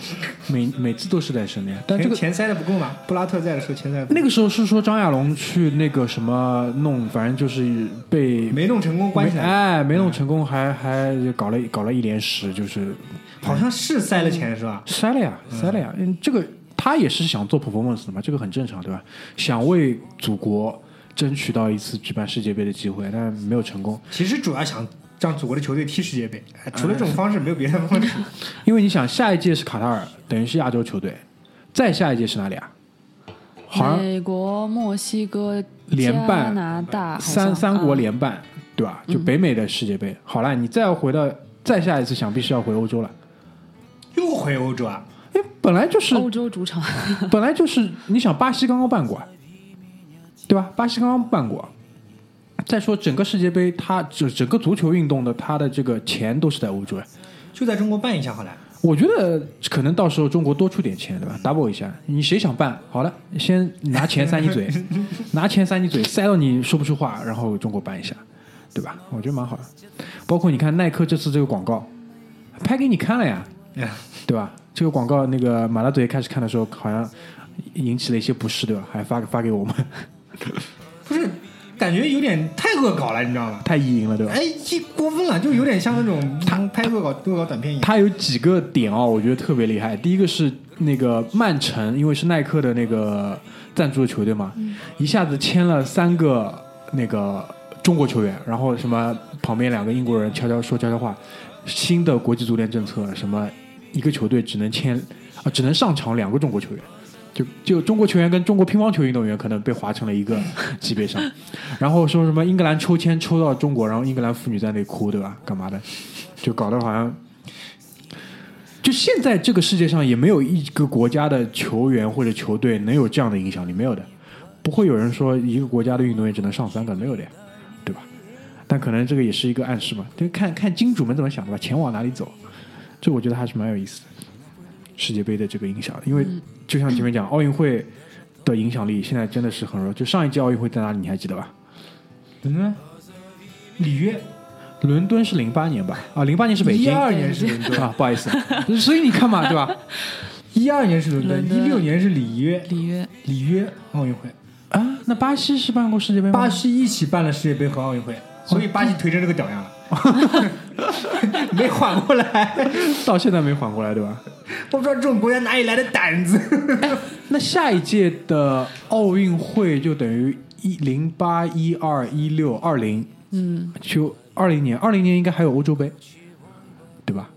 每每次都是在申的呀。但这个钱钱塞的不够嘛？布拉特在的时候钱塞不够那个时候是说张亚龙去那个什么弄，反正就是被没弄成功关起来，哎没弄成功，还还搞了搞了一连十，就是好像是塞了钱是吧？塞了呀塞了呀。嗯，这个他也是想做 performance 的嘛，这个很正常对吧？想为祖国争取到一次举办世界杯的机会，但没有成功。其实主要想让祖国的球队踢世界杯，哎除了这种方式没有别的方式。[LAUGHS] 因为你想，下一届是卡塔尔，等于是亚洲球队，再下一届是哪里啊？好像美国、墨西哥、联办加拿大，三三国嗯联办，对吧？就北美的世界杯。好了，你再要回到再下一次，想必是要回欧洲了。又回欧洲啊？哎本来就是欧洲主场，[LAUGHS] 本来就是，你想巴西刚刚办过，对吧？巴西刚刚办过。再说整个世界杯，它整整个足球运动的它的这个钱都是在欧洲。就在中国办一下好了。我觉得可能到时候中国多出点钱，对吧？double 一下，你谁想办？好了，先拿钱塞你嘴，[LAUGHS] 拿钱塞你嘴，塞到你说不出话，然后中国办一下，对吧？我觉得蛮好的。包括你看耐克这次这个广告，拍给你看了呀，哎对吧？这个广告那个马拉嘴开始看的时候，好像引起了一些不适，对吧？还发发给我们。感觉有点太恶搞了，你知道吗？太意淫了，对吧？哎，这过分了，就有点像那种他拍恶搞恶搞短片一样。它有几个点哦，我觉得特别厉害。第一个是那个曼城，因为是耐克的那个赞助的球队嘛，一下子签了三个那个中国球员，然后什么旁边两个英国人悄悄说悄悄话，新的国际足联政策，什么一个球队只能签啊，只能上场两个中国球员。就就中国球员跟中国乒乓球运动员可能被划成了一个 [LAUGHS] 级别上，然后说什么英格兰抽签抽到中国，然后英格兰妇女在那里哭，对吧？干嘛的？就搞得好像就现在这个世界上也没有一个国家的球员或者球队能有这样的影响力，没有的，不会有人说一个国家的运动员只能上三个，没有的呀，对吧？但可能这个也是一个暗示嘛，就看看金主们怎么想的吧，钱往哪里走，这我觉得还是蛮有意思的。世界杯的这个影响，因为就像前面讲，奥运会的影响力现在真的是很弱。就上一届奥运会在哪里，你还记得吧？嗯，里约伦敦是零八年吧？啊，零八年是北京，一二年是伦敦，啊，不好意思，所以你看嘛，对吧？[LAUGHS] 一二年是伦敦，伦敦一六年是里约里约里约奥运会，啊，那巴西是办过世界杯吗？巴西一起办了世界杯和奥运会，所以巴西颓成这个屌样了，[LAUGHS] 没缓过来。到现在没缓过来，对吧？我不知道这种国家哪里来的胆子。[LAUGHS] 那下一届的奥运会就等于一零八、一二、一六、二零，嗯，就二零年，二零年应该还有欧洲杯，对吧？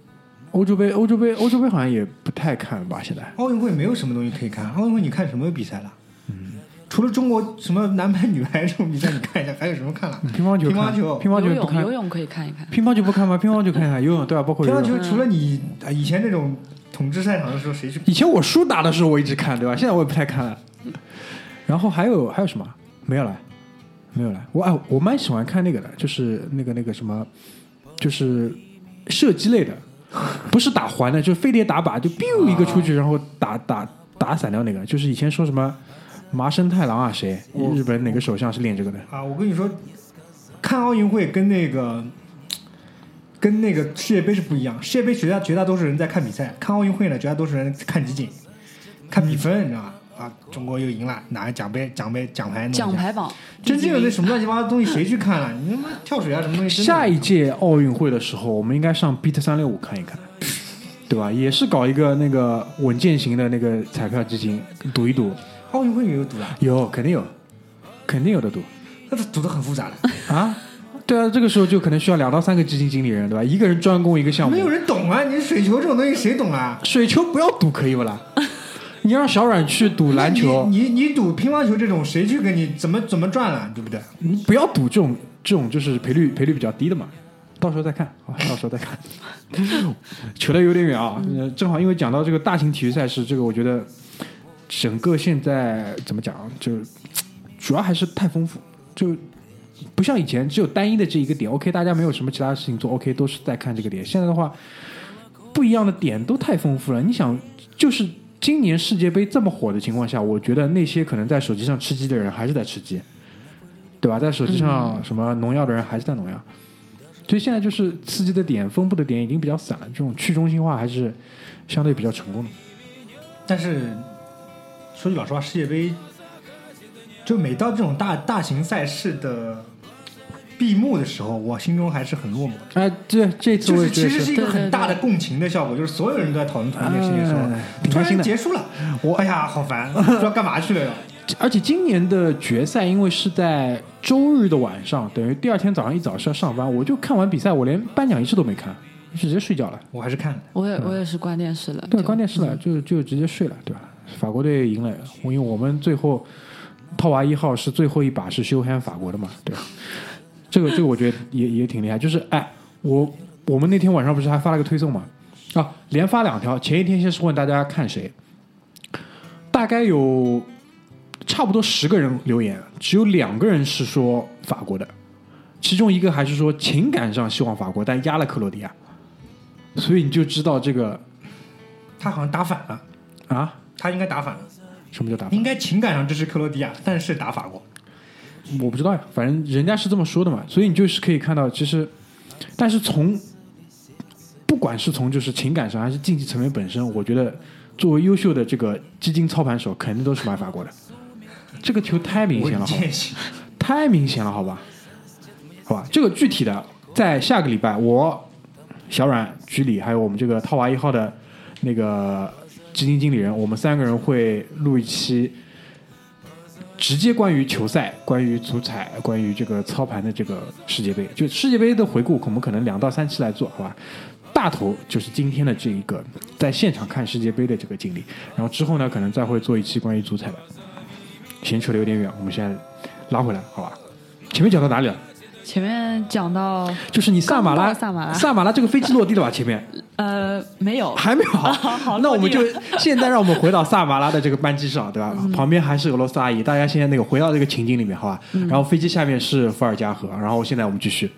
欧洲杯，欧洲杯，欧洲杯好像也不太看吧？现在奥运会没有什么东西可以看，奥运会你看什么比赛了？嗯，除了中国什么男排、女排这种比赛，你看一下，还有什么看了？乒乓球，乒乓球乒乓球不看游泳可以看一看。乒乓球不看吗？乒乓球看一看，游泳对吧？包括。乒乓球除了你啊以前那种统治赛场的时候，谁去？以前我叔打的时候我一直看，对吧？现在我也不太看了。然后还有还有什么？没有了，没有了。我哎，我蛮喜欢看那个的，就是那个那个什么，就是射击类的，不是打环的，就是飞碟打靶，就 biu 一个出去，然后打打打散掉那个。就是以前说什么麻生太郎啊，谁日本哪个首相是练这个的？啊，我跟你说，看奥运会跟那个跟那个世界杯是不一样。世界杯绝大绝大多数人在看比赛，看奥运会呢，绝大多数人看集锦，看比分，你知道吧？啊，中国又赢了，拿个奖杯、奖杯、奖牌奖牌榜，真正有那什么乱七八糟的东西，谁去看了？你他妈跳水啊，什么东西？下一届奥运会的时候，我们应该上 Beat 三六五看一看，对吧？也是搞一个那个稳健型的那个彩票基金，赌一赌，奥运会也有赌啊，有肯定有，肯定有的赌那是赌的很复杂的，啊。对啊，这个时候就可能需要两到三个基金经理人，对吧？一个人专攻一个项目没。有人懂啊！你水球这种东西谁懂啊？水球不要赌可以不啦？[LAUGHS] 你让小阮去赌篮球，你你你赌乒乓球这种，谁去跟你怎么怎么赚了，对不对？你不要赌这种这种就是赔率赔率比较低的嘛。到时候再看啊，到时候再看。[LAUGHS] 扯得有点远啊，呃正好因为讲到这个大型体育赛事，这个我觉得整个现在怎么讲，就主要还是太丰富，就不像以前只有单一的这一个点。OK，大家没有什么其他事情做，OK 都是在看这个点。现在的话，不一样的点都太丰富了。你想，就是今年世界杯这么火的情况下，我觉得那些可能在手机上吃鸡的人还是在吃鸡，对吧？在手机上什么农药的人还是在农药。所以现在就是刺激的点、分布的点已经比较散了，这种去中心化还是相对比较成功的。但是说句老实话，世界杯就每到这种大大型赛事的闭幕的时候，我心中还是很落寞的。哎，这这次就是我其实是一个对对很大的共情的效果，就是所有人都在讨论同一件事情的时候哎，挺突然开心的结束了，我哎呀好烦，不知道干嘛去了。[LAUGHS] 而且今年的决赛因为是在周日的晚上，等于第二天早上一早是要上班，我就看完比赛，我连颁奖仪式都没看，就直接睡觉了。我还是看了，我也我也是关电视了。对，关电视了，就就直接睡了，对吧？法国队赢了，因为我们最后套娃一号是最后一把是休 hand 法国的嘛，对吧？这个这个我觉得也也挺厉害，就是哎，我我们那天晚上不是还发了个推送嘛？啊，连发两条，前一天先是问大家看谁，大概有差不多十个人留言，只有两个人是说法国的，其中一个还是说情感上希望法国，但压了克罗地亚，所以你就知道这个他好像打反了，啊，他应该打反了，什么叫打反？应该情感上支持克罗地亚，但是打法国。我不知道呀，反正人家是这么说的嘛，所以你就是可以看到，其实，但是从不管是从就是情感上还是竞技层面本身，我觉得作为优秀的这个基金操盘手，肯定都是买法国的。这个球太明显了，好，太明显了，好吧？好吧，这个具体的在下个礼拜，我小阮、局里还有我们这个套娃一号的那个基金经理人，我们三个人会录一期。直接关于球赛、关于足彩、关于这个操盘的这个世界杯，就世界杯的回顾，我们可能两到三期来做，好吧？大头就是今天的这一个在现场看世界杯的这个经历，然后之后呢，可能再会做一期关于足彩的。闲扯的有点远，我们现在拉回来，好吧？前面讲到哪里了？前面讲到就是你萨马拉，萨马拉萨马拉这个飞机落地了吧？前面呃没有，还没有 [LAUGHS] 好，好 [LAUGHS] 那我们就 [LAUGHS] 现在让我们回到萨马拉的这个班机上，对吧？嗯旁边还是俄罗斯阿姨，大家现在那个回到这个情景里面，好吧？嗯然后飞机下面是伏尔加河，然后现在我们继续。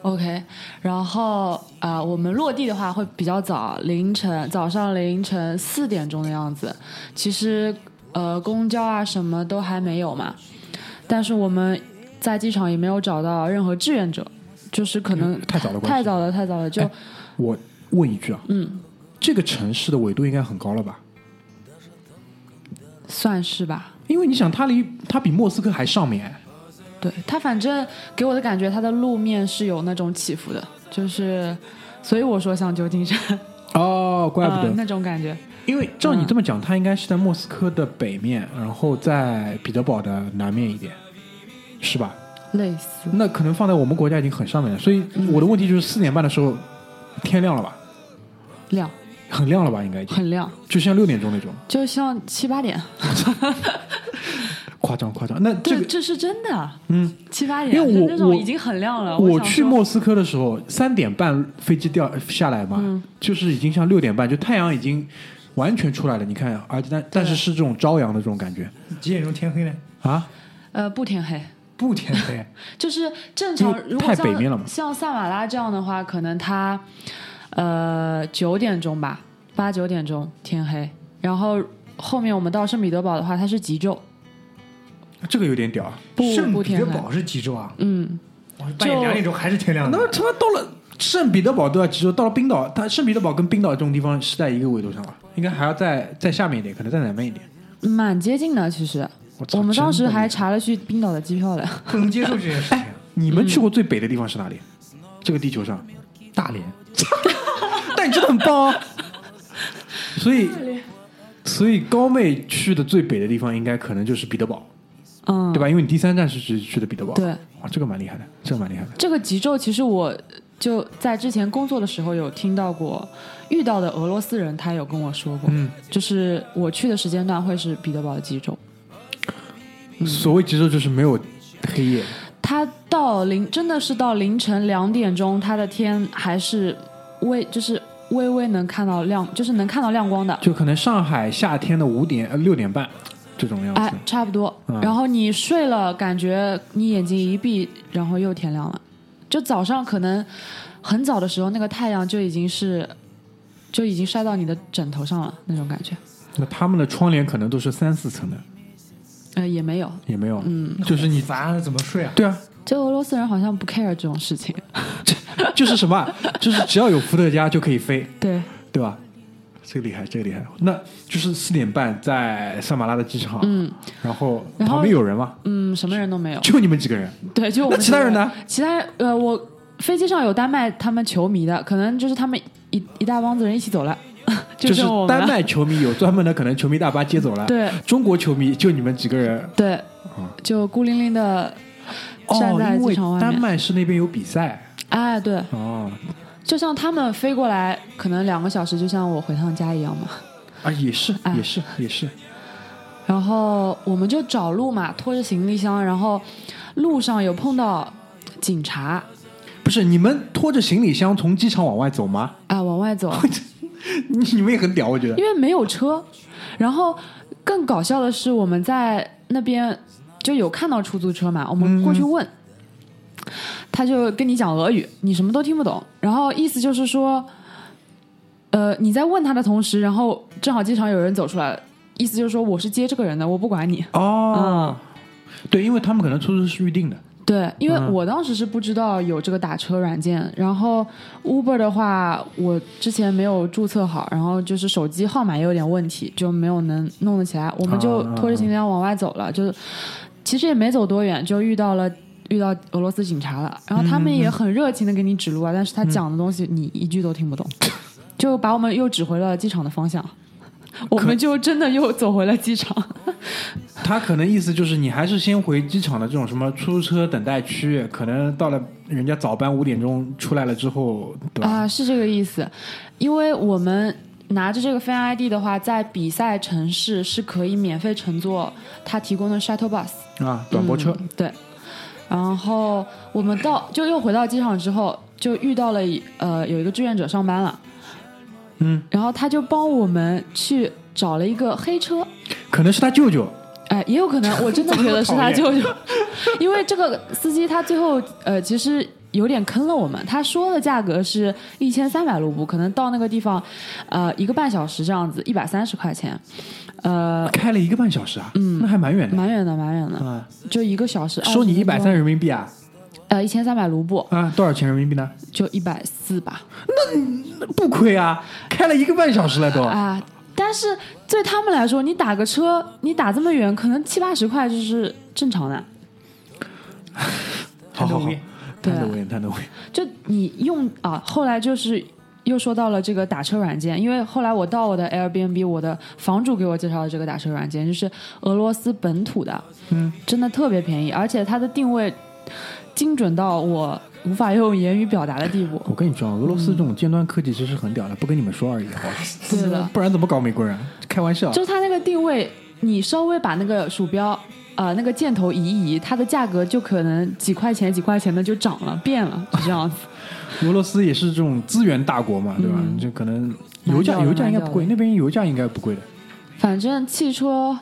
OK，然后呃，我们落地的话会比较早，凌晨早上凌晨四点钟的样子。其实呃，公交啊什么都还没有嘛，但是我们在机场也没有找到任何志愿者，就是可能嗯太早了太早了，太早了，就、哎我问一句啊，嗯，这个城市的纬度应该很高了吧？算是吧。因为你想，它离它比莫斯科还上面，对它，反正给我的感觉，它的路面是有那种起伏的，就是，所以我说像旧金山，哦，怪不得。[LAUGHS] 呃那种感觉。因为照你这么讲，它应该是在莫斯科的北面，然后在彼得堡的南面一点，是吧？类似，那可能放在我们国家已经很上面了。所以我的问题就是四点半的时候，天亮了吧？亮，很亮了吧？应该已经，很亮，就像六点钟那种，就像七八点。[LAUGHS] 夸张夸张。那这，个，这是真的。嗯，七八点，因为我那种已经很亮了。我去莫斯科的时候，三点半飞机掉下来嘛，嗯就是已经像六点半，就太阳已经完全出来了。你看，而且但但是是这种朝阳的这种感觉几点钟天黑呢？啊，呃不天黑，不天黑，[LAUGHS] 就是正常如果像北面了嘛像萨马拉这样的话，可能它呃九点钟吧，八九点钟天黑，然后后面我们到圣彼得堡的话，它是极昼，这个有点屌啊。不圣。彼得堡是极昼啊？嗯，我半夜两点钟还是天亮的那。他妈到了圣彼得堡都要极昼，到了冰岛，它圣彼得堡跟冰岛这种地方是在一个纬度上了，应该还要再再下面一点，可能再南面一点。蛮接近的。其实我我们当时还查了去冰岛的机票的。不 [LAUGHS] 能接受这件事情。[LAUGHS] 你们去过最北的地方是哪里？这个地球上，大连，[LAUGHS] 但你真的很棒啊！所以，所以高妹去的最北的地方应该可能就是彼得堡，嗯，对吧？因为你第三站是去去的彼得堡。对，哇，这个蛮厉害的，这个蛮厉害的。这个极昼其实我就在之前工作的时候有听到过，遇到的俄罗斯人他有跟我说过，嗯，就是我去的时间段会是彼得堡的极昼，所谓极昼就是没有黑夜，它到凌真的是到凌晨两点钟，它的天还是微就是微微能看到亮，就是能看到亮光的。就可能上海夏天的五点呃六点半这种样子。哎，差不多。嗯然后你睡了，感觉你眼睛一闭，然后又天亮了。就早上可能很早的时候，那个太阳就已经是就已经晒到你的枕头上了那种感觉。那他们的窗帘可能都是三四层的，呃，也没有，也没有，嗯，就是你 [LAUGHS] 烦了怎么睡啊？对啊，就俄罗斯人好像不 care 这种事情。[LAUGHS] 就是什么啊，就是只要有伏特加就可以飞，[LAUGHS] 对，对吧？这个厉害，这个厉害。那就是四点半在萨马拉的机场，嗯然后旁边有人吗？嗯，什么人都没有。就你们几个人，对，就我们那其他人呢？其他呃，我飞机上有丹麦他们球迷的，可能就是他们一一大帮子人一起走了，[LAUGHS] 就是。丹麦球迷有专门的，可能球迷大巴接走了。，对中国球迷就你们几个人。对，就孤零零的站哦，在因为机场外面。丹麦是那边有比赛哎，对，哦，就像他们飞过来，可能两个小时，就像我回趟家一样嘛。啊，也是，哎也是，也是。然后我们就找路嘛，拖着行李箱，然后路上有碰到警察，不是你们拖着行李箱从机场往外走吗？啊，往外走，[LAUGHS] 你 [LAUGHS] 你们也很屌，我觉得因。为没有车。然后更搞笑的是，我们在那边就有看到出租车嘛，我们过去问，他就跟你讲俄语，你什么都听不懂，然后意思就是说，呃，你在问他的同时，然后正好机场有人走出来了，意思就是说我是接这个人的，我不管你。哦，对，因为他们可能出租车是预定的。对，因为嗯。我当时是不知道有这个打车软件，然后 Uber 的话，我之前没有注册好，然后就是手机号码也有点问题，就没有能弄得起来，我们就啊拖着行李箱往外走了，就其实也没走多远，就遇到了遇到俄罗斯警察了，然后他们也很热情的给你指路啊，但是他讲的东西你一句都听不懂，就把我们又指回了机场的方向，[LAUGHS] 我们就真的又走回了机场。[LAUGHS] 他可能意思就是你还是先回机场的这种什么出租车等待区，可能到了人家早班五点钟出来了之后，对吧？啊，是这个意思，因为我们拿着这个 Fan ID 的话，在比赛城市是可以免费乘坐他提供的 shuttle bus 啊，短驳车，嗯对。然后我们到就又回到机场之后，就遇到了呃有一个志愿者上班了，嗯，然后他就帮我们去找了一个黑车，可能是他舅舅，哎，也有可能，[LAUGHS] 我真的觉得是他舅舅，[LAUGHS] 因为这个司机他最后呃其实有点坑了我们，他说的价格是一千三百卢布，可能到那个地方呃一个半小时这样子，一百三十块钱，呃，开了一个半小时啊，嗯，那还蛮远的。蛮远的，蛮远的，嗯。就一个小时，收你一百三十，人民币啊呃，一千三百卢布，啊，多少钱人民币呢？就一百四吧，那不亏啊，开了一个半小时了都。啊。但是对他们来说，你打个车，你打这么远，可能七八十块就是正常的。[LAUGHS] 好好好，对啊贪得无厌，贪得无厌。就你用啊，后来就是又说到了这个打车软件，因为后来我到我的 Airbnb，我的房主给我介绍的这个打车软件，就是俄罗斯本土的，嗯，真的特别便宜，而且它的定位精准到我无法用言语表达的地步。我跟你说，俄罗斯这种尖端科技其实很屌的，不跟你们说而已，好吧？对的不然怎么搞美国人？开玩笑。就是它那个定位，你稍微把那个鼠标。呃，那个箭头移一移，它的价格就可能几块钱、几块钱的就涨了，变了，就这样子。[LAUGHS] 俄罗斯也是这种资源大国嘛，对吧？就可能油价油价应该不贵，那边油价应该不贵的。反正汽车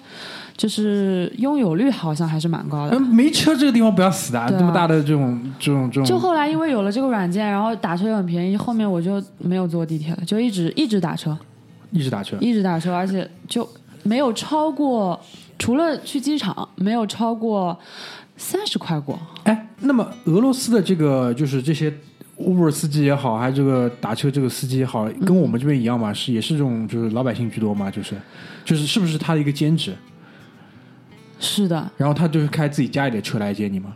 就是拥有率好像还是蛮高的嗯，。没车这个地方不要死的啊，对啊这么大的这种这种这种。就后来因为有了这个软件，然后打车又很便宜，后面我就没有坐地铁了，就一直一直打车，一直打车。一直打车，而且就没有超过，除了去机场，没有超过三十块过。哎，那么俄罗斯的这个就是这些 Uber 司机也好，还是这个打车这个司机也好，跟我们这边一样嘛？是也是这种就是老百姓居多嘛？就是就是是不是他的一个兼职？是的，然后他就是开自己家里的车来接你吗？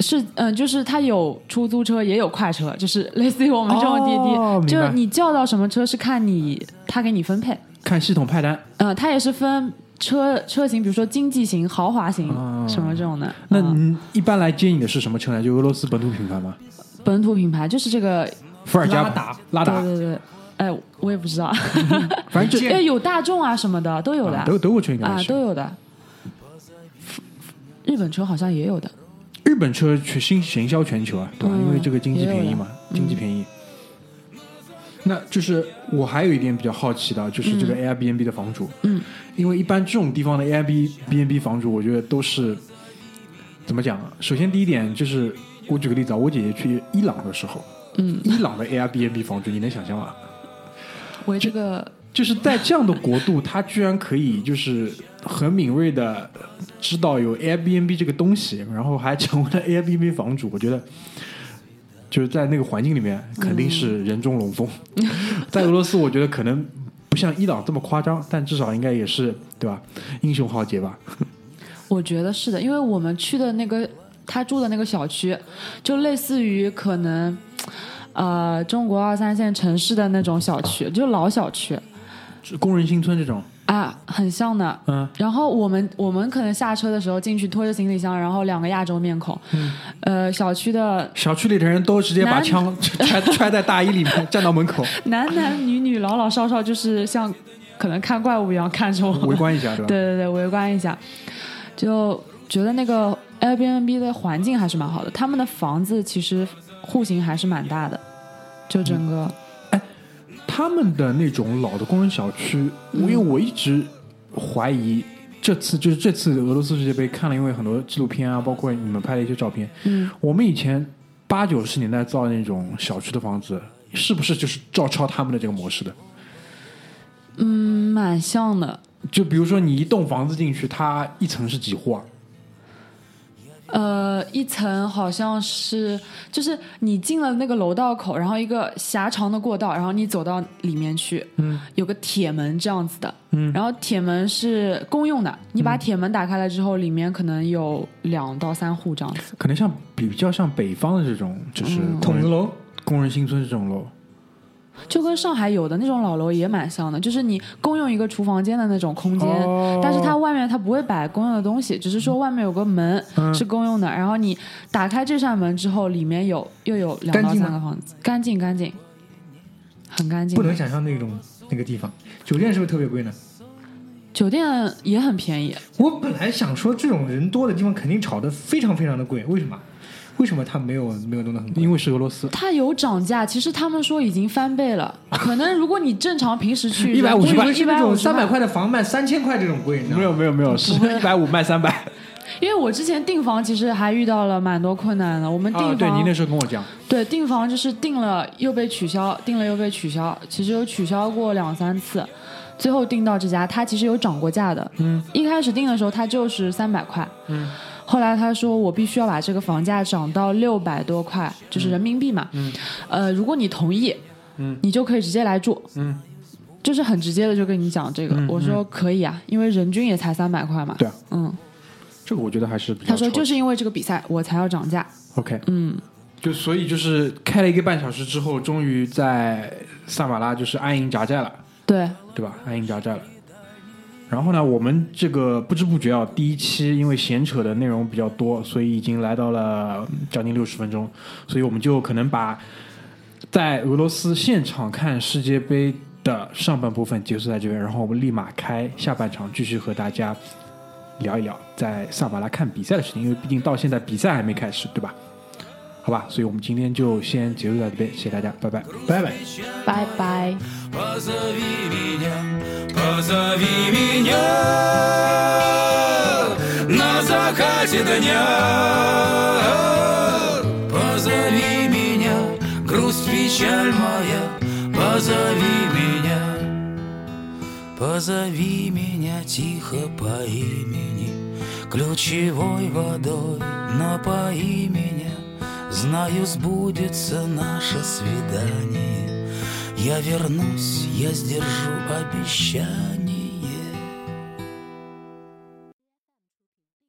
是嗯，就是他有出租车，也有快车，就是 [LAUGHS] 类似于我们这种滴滴，哦就是你叫到什么车是看你他给你分配，看系统派单。嗯、他也是分车车型，比如说经济型、豪华型、哦什么这种的。那一般来接你的是什么车呢？就俄罗斯本土品牌吗？本土品牌就是这个，伏尔加拉达拉达，对对对，哎，我也不知道，反正就 [LAUGHS] 哎，有大众啊什么的都有的，啊德德国车应该啊是。都有的。日本车好像也有的，日本车全行行销全球啊，对吧？嗯因为这个经济便宜嘛，经济便宜。那就是我还有一点比较好奇的，就是这个 Airbnb 的房主，嗯，因为一般这种地方的 Airbnb 房主，我觉得都是怎么讲啊？首先第一点就是，我举个例子啊，我姐姐去伊朗的时候，嗯，伊朗的 Airbnb 房主，你能想象吗？为这个就是在这样的国度，他居然可以就是很敏锐的知道有 Airbnb 这个东西，然后还成为了 Airbnb 房主。我觉得就是在那个环境里面肯定是人中龙凤。[LAUGHS] 在俄罗斯，我觉得可能不像伊朗这么夸张，但至少应该也是对吧？英雄豪杰吧？[LAUGHS] 我觉得是的，因为我们去的那个他住的那个小区，就类似于可能呃中国二三线城市的那种小区，就老小区。工人新村这种，啊，很像的。嗯，然后我们我们可能下车的时候进去拖着行李箱，然后两个亚洲面孔，呃，小区的小区里的人都直接把男枪 [LAUGHS] 揣揣在大衣里面，站到门口。[LAUGHS] 男男女女、老老少少，就是像可能看怪物一样看着我。围观一下，对吧？[LAUGHS] 对对对，围观一下，就觉得那个 Airbnb 的环境还是蛮好的，他们的房子其实户型还是蛮大的，就整个、他们的那种老的工人小区，嗯因为我一直怀疑，这次就是这次俄罗斯世界杯看了，因为很多纪录片啊，包括你们拍的一些照片，嗯，我们以前八九十年代造的那种小区的房子，是不是就是照抄他们的这个模式的？嗯，蛮像的。就比如说你一栋房子进去，它一层是几户啊？呃，一层好像是，就是你进了那个楼道口，然后一个狭长的过道，然后你走到里面去，嗯，有个铁门这样子的，嗯，然后铁门是公用的，你把铁门打开了之后，里面可能有两到三户这样子。可能像比较像北方的这种，就是筒子楼，工人新村这种楼。就跟上海有的那种老楼也蛮像的，就是你公用一个厨房间的那种空间，哦但是它外面它不会摆公用的东西，只是说外面有个门是公用的，然后你打开这扇门之后，里面有又有两到三个房子，干净干净，很干净。不能想象那种那个地方。酒店是不是特别贵呢？酒店也很便宜，我本来想说，这种人多的地方肯定炒得非常非常的贵，为什么？为什么它没有没有弄得很贵？因为是俄罗斯，它有涨价，其实他们说已经翻倍了。[LAUGHS] 可能如果你正常平时去150我以万为是那种三百块。的房卖三千块这种贵，你知道吗？没有没有没有，是一百五卖三百。[LAUGHS] 因为我之前订房其实还遇到了蛮多困难的。我们订对，您那时候跟我讲，对订房就是订了又被取消，订了又被取消，其实有取消过两三次，最后订到这家，它其实有涨过价的。嗯，一开始订的时候它就是三百块。嗯。后来他说我必须要把这个房价涨到六百多块，就是人民币嘛。嗯。呃，如果你同意，嗯，你就可以直接来住。嗯。就是很直接的就跟你讲这个，我说可以啊，因为人均也才三百块嘛。对啊，嗯，这个我觉得还是比较他说就是因为这个比赛我才要涨价。OK，嗯，就所以就是开了一个半小时之后，终于在萨马拉就是安营扎寨了，对，对吧？安营扎寨了。然后呢，我们这个不知不觉啊，第一期因为闲扯的内容比较多，所以已经来到了将近六十分钟，所以我们就可能把在俄罗斯现场看世界杯的上半部分结束在这边，然后我们立马开下半场，继续和大家聊一聊在萨马拉看比赛的事情，因为毕竟到现在比赛还没开始，对吧？好吧，所以我们今天就先结束在这边，谢谢大家，拜拜，拜拜。拜拜。 Позови меня, позови меня на закате дня. Позови меня, грусть, печаль моя, позови меня. Позови меня тихо по имени, ключевой водой напои меня. Знаю, сбудется наше свидание. Я вернусь, я сдержу обещание.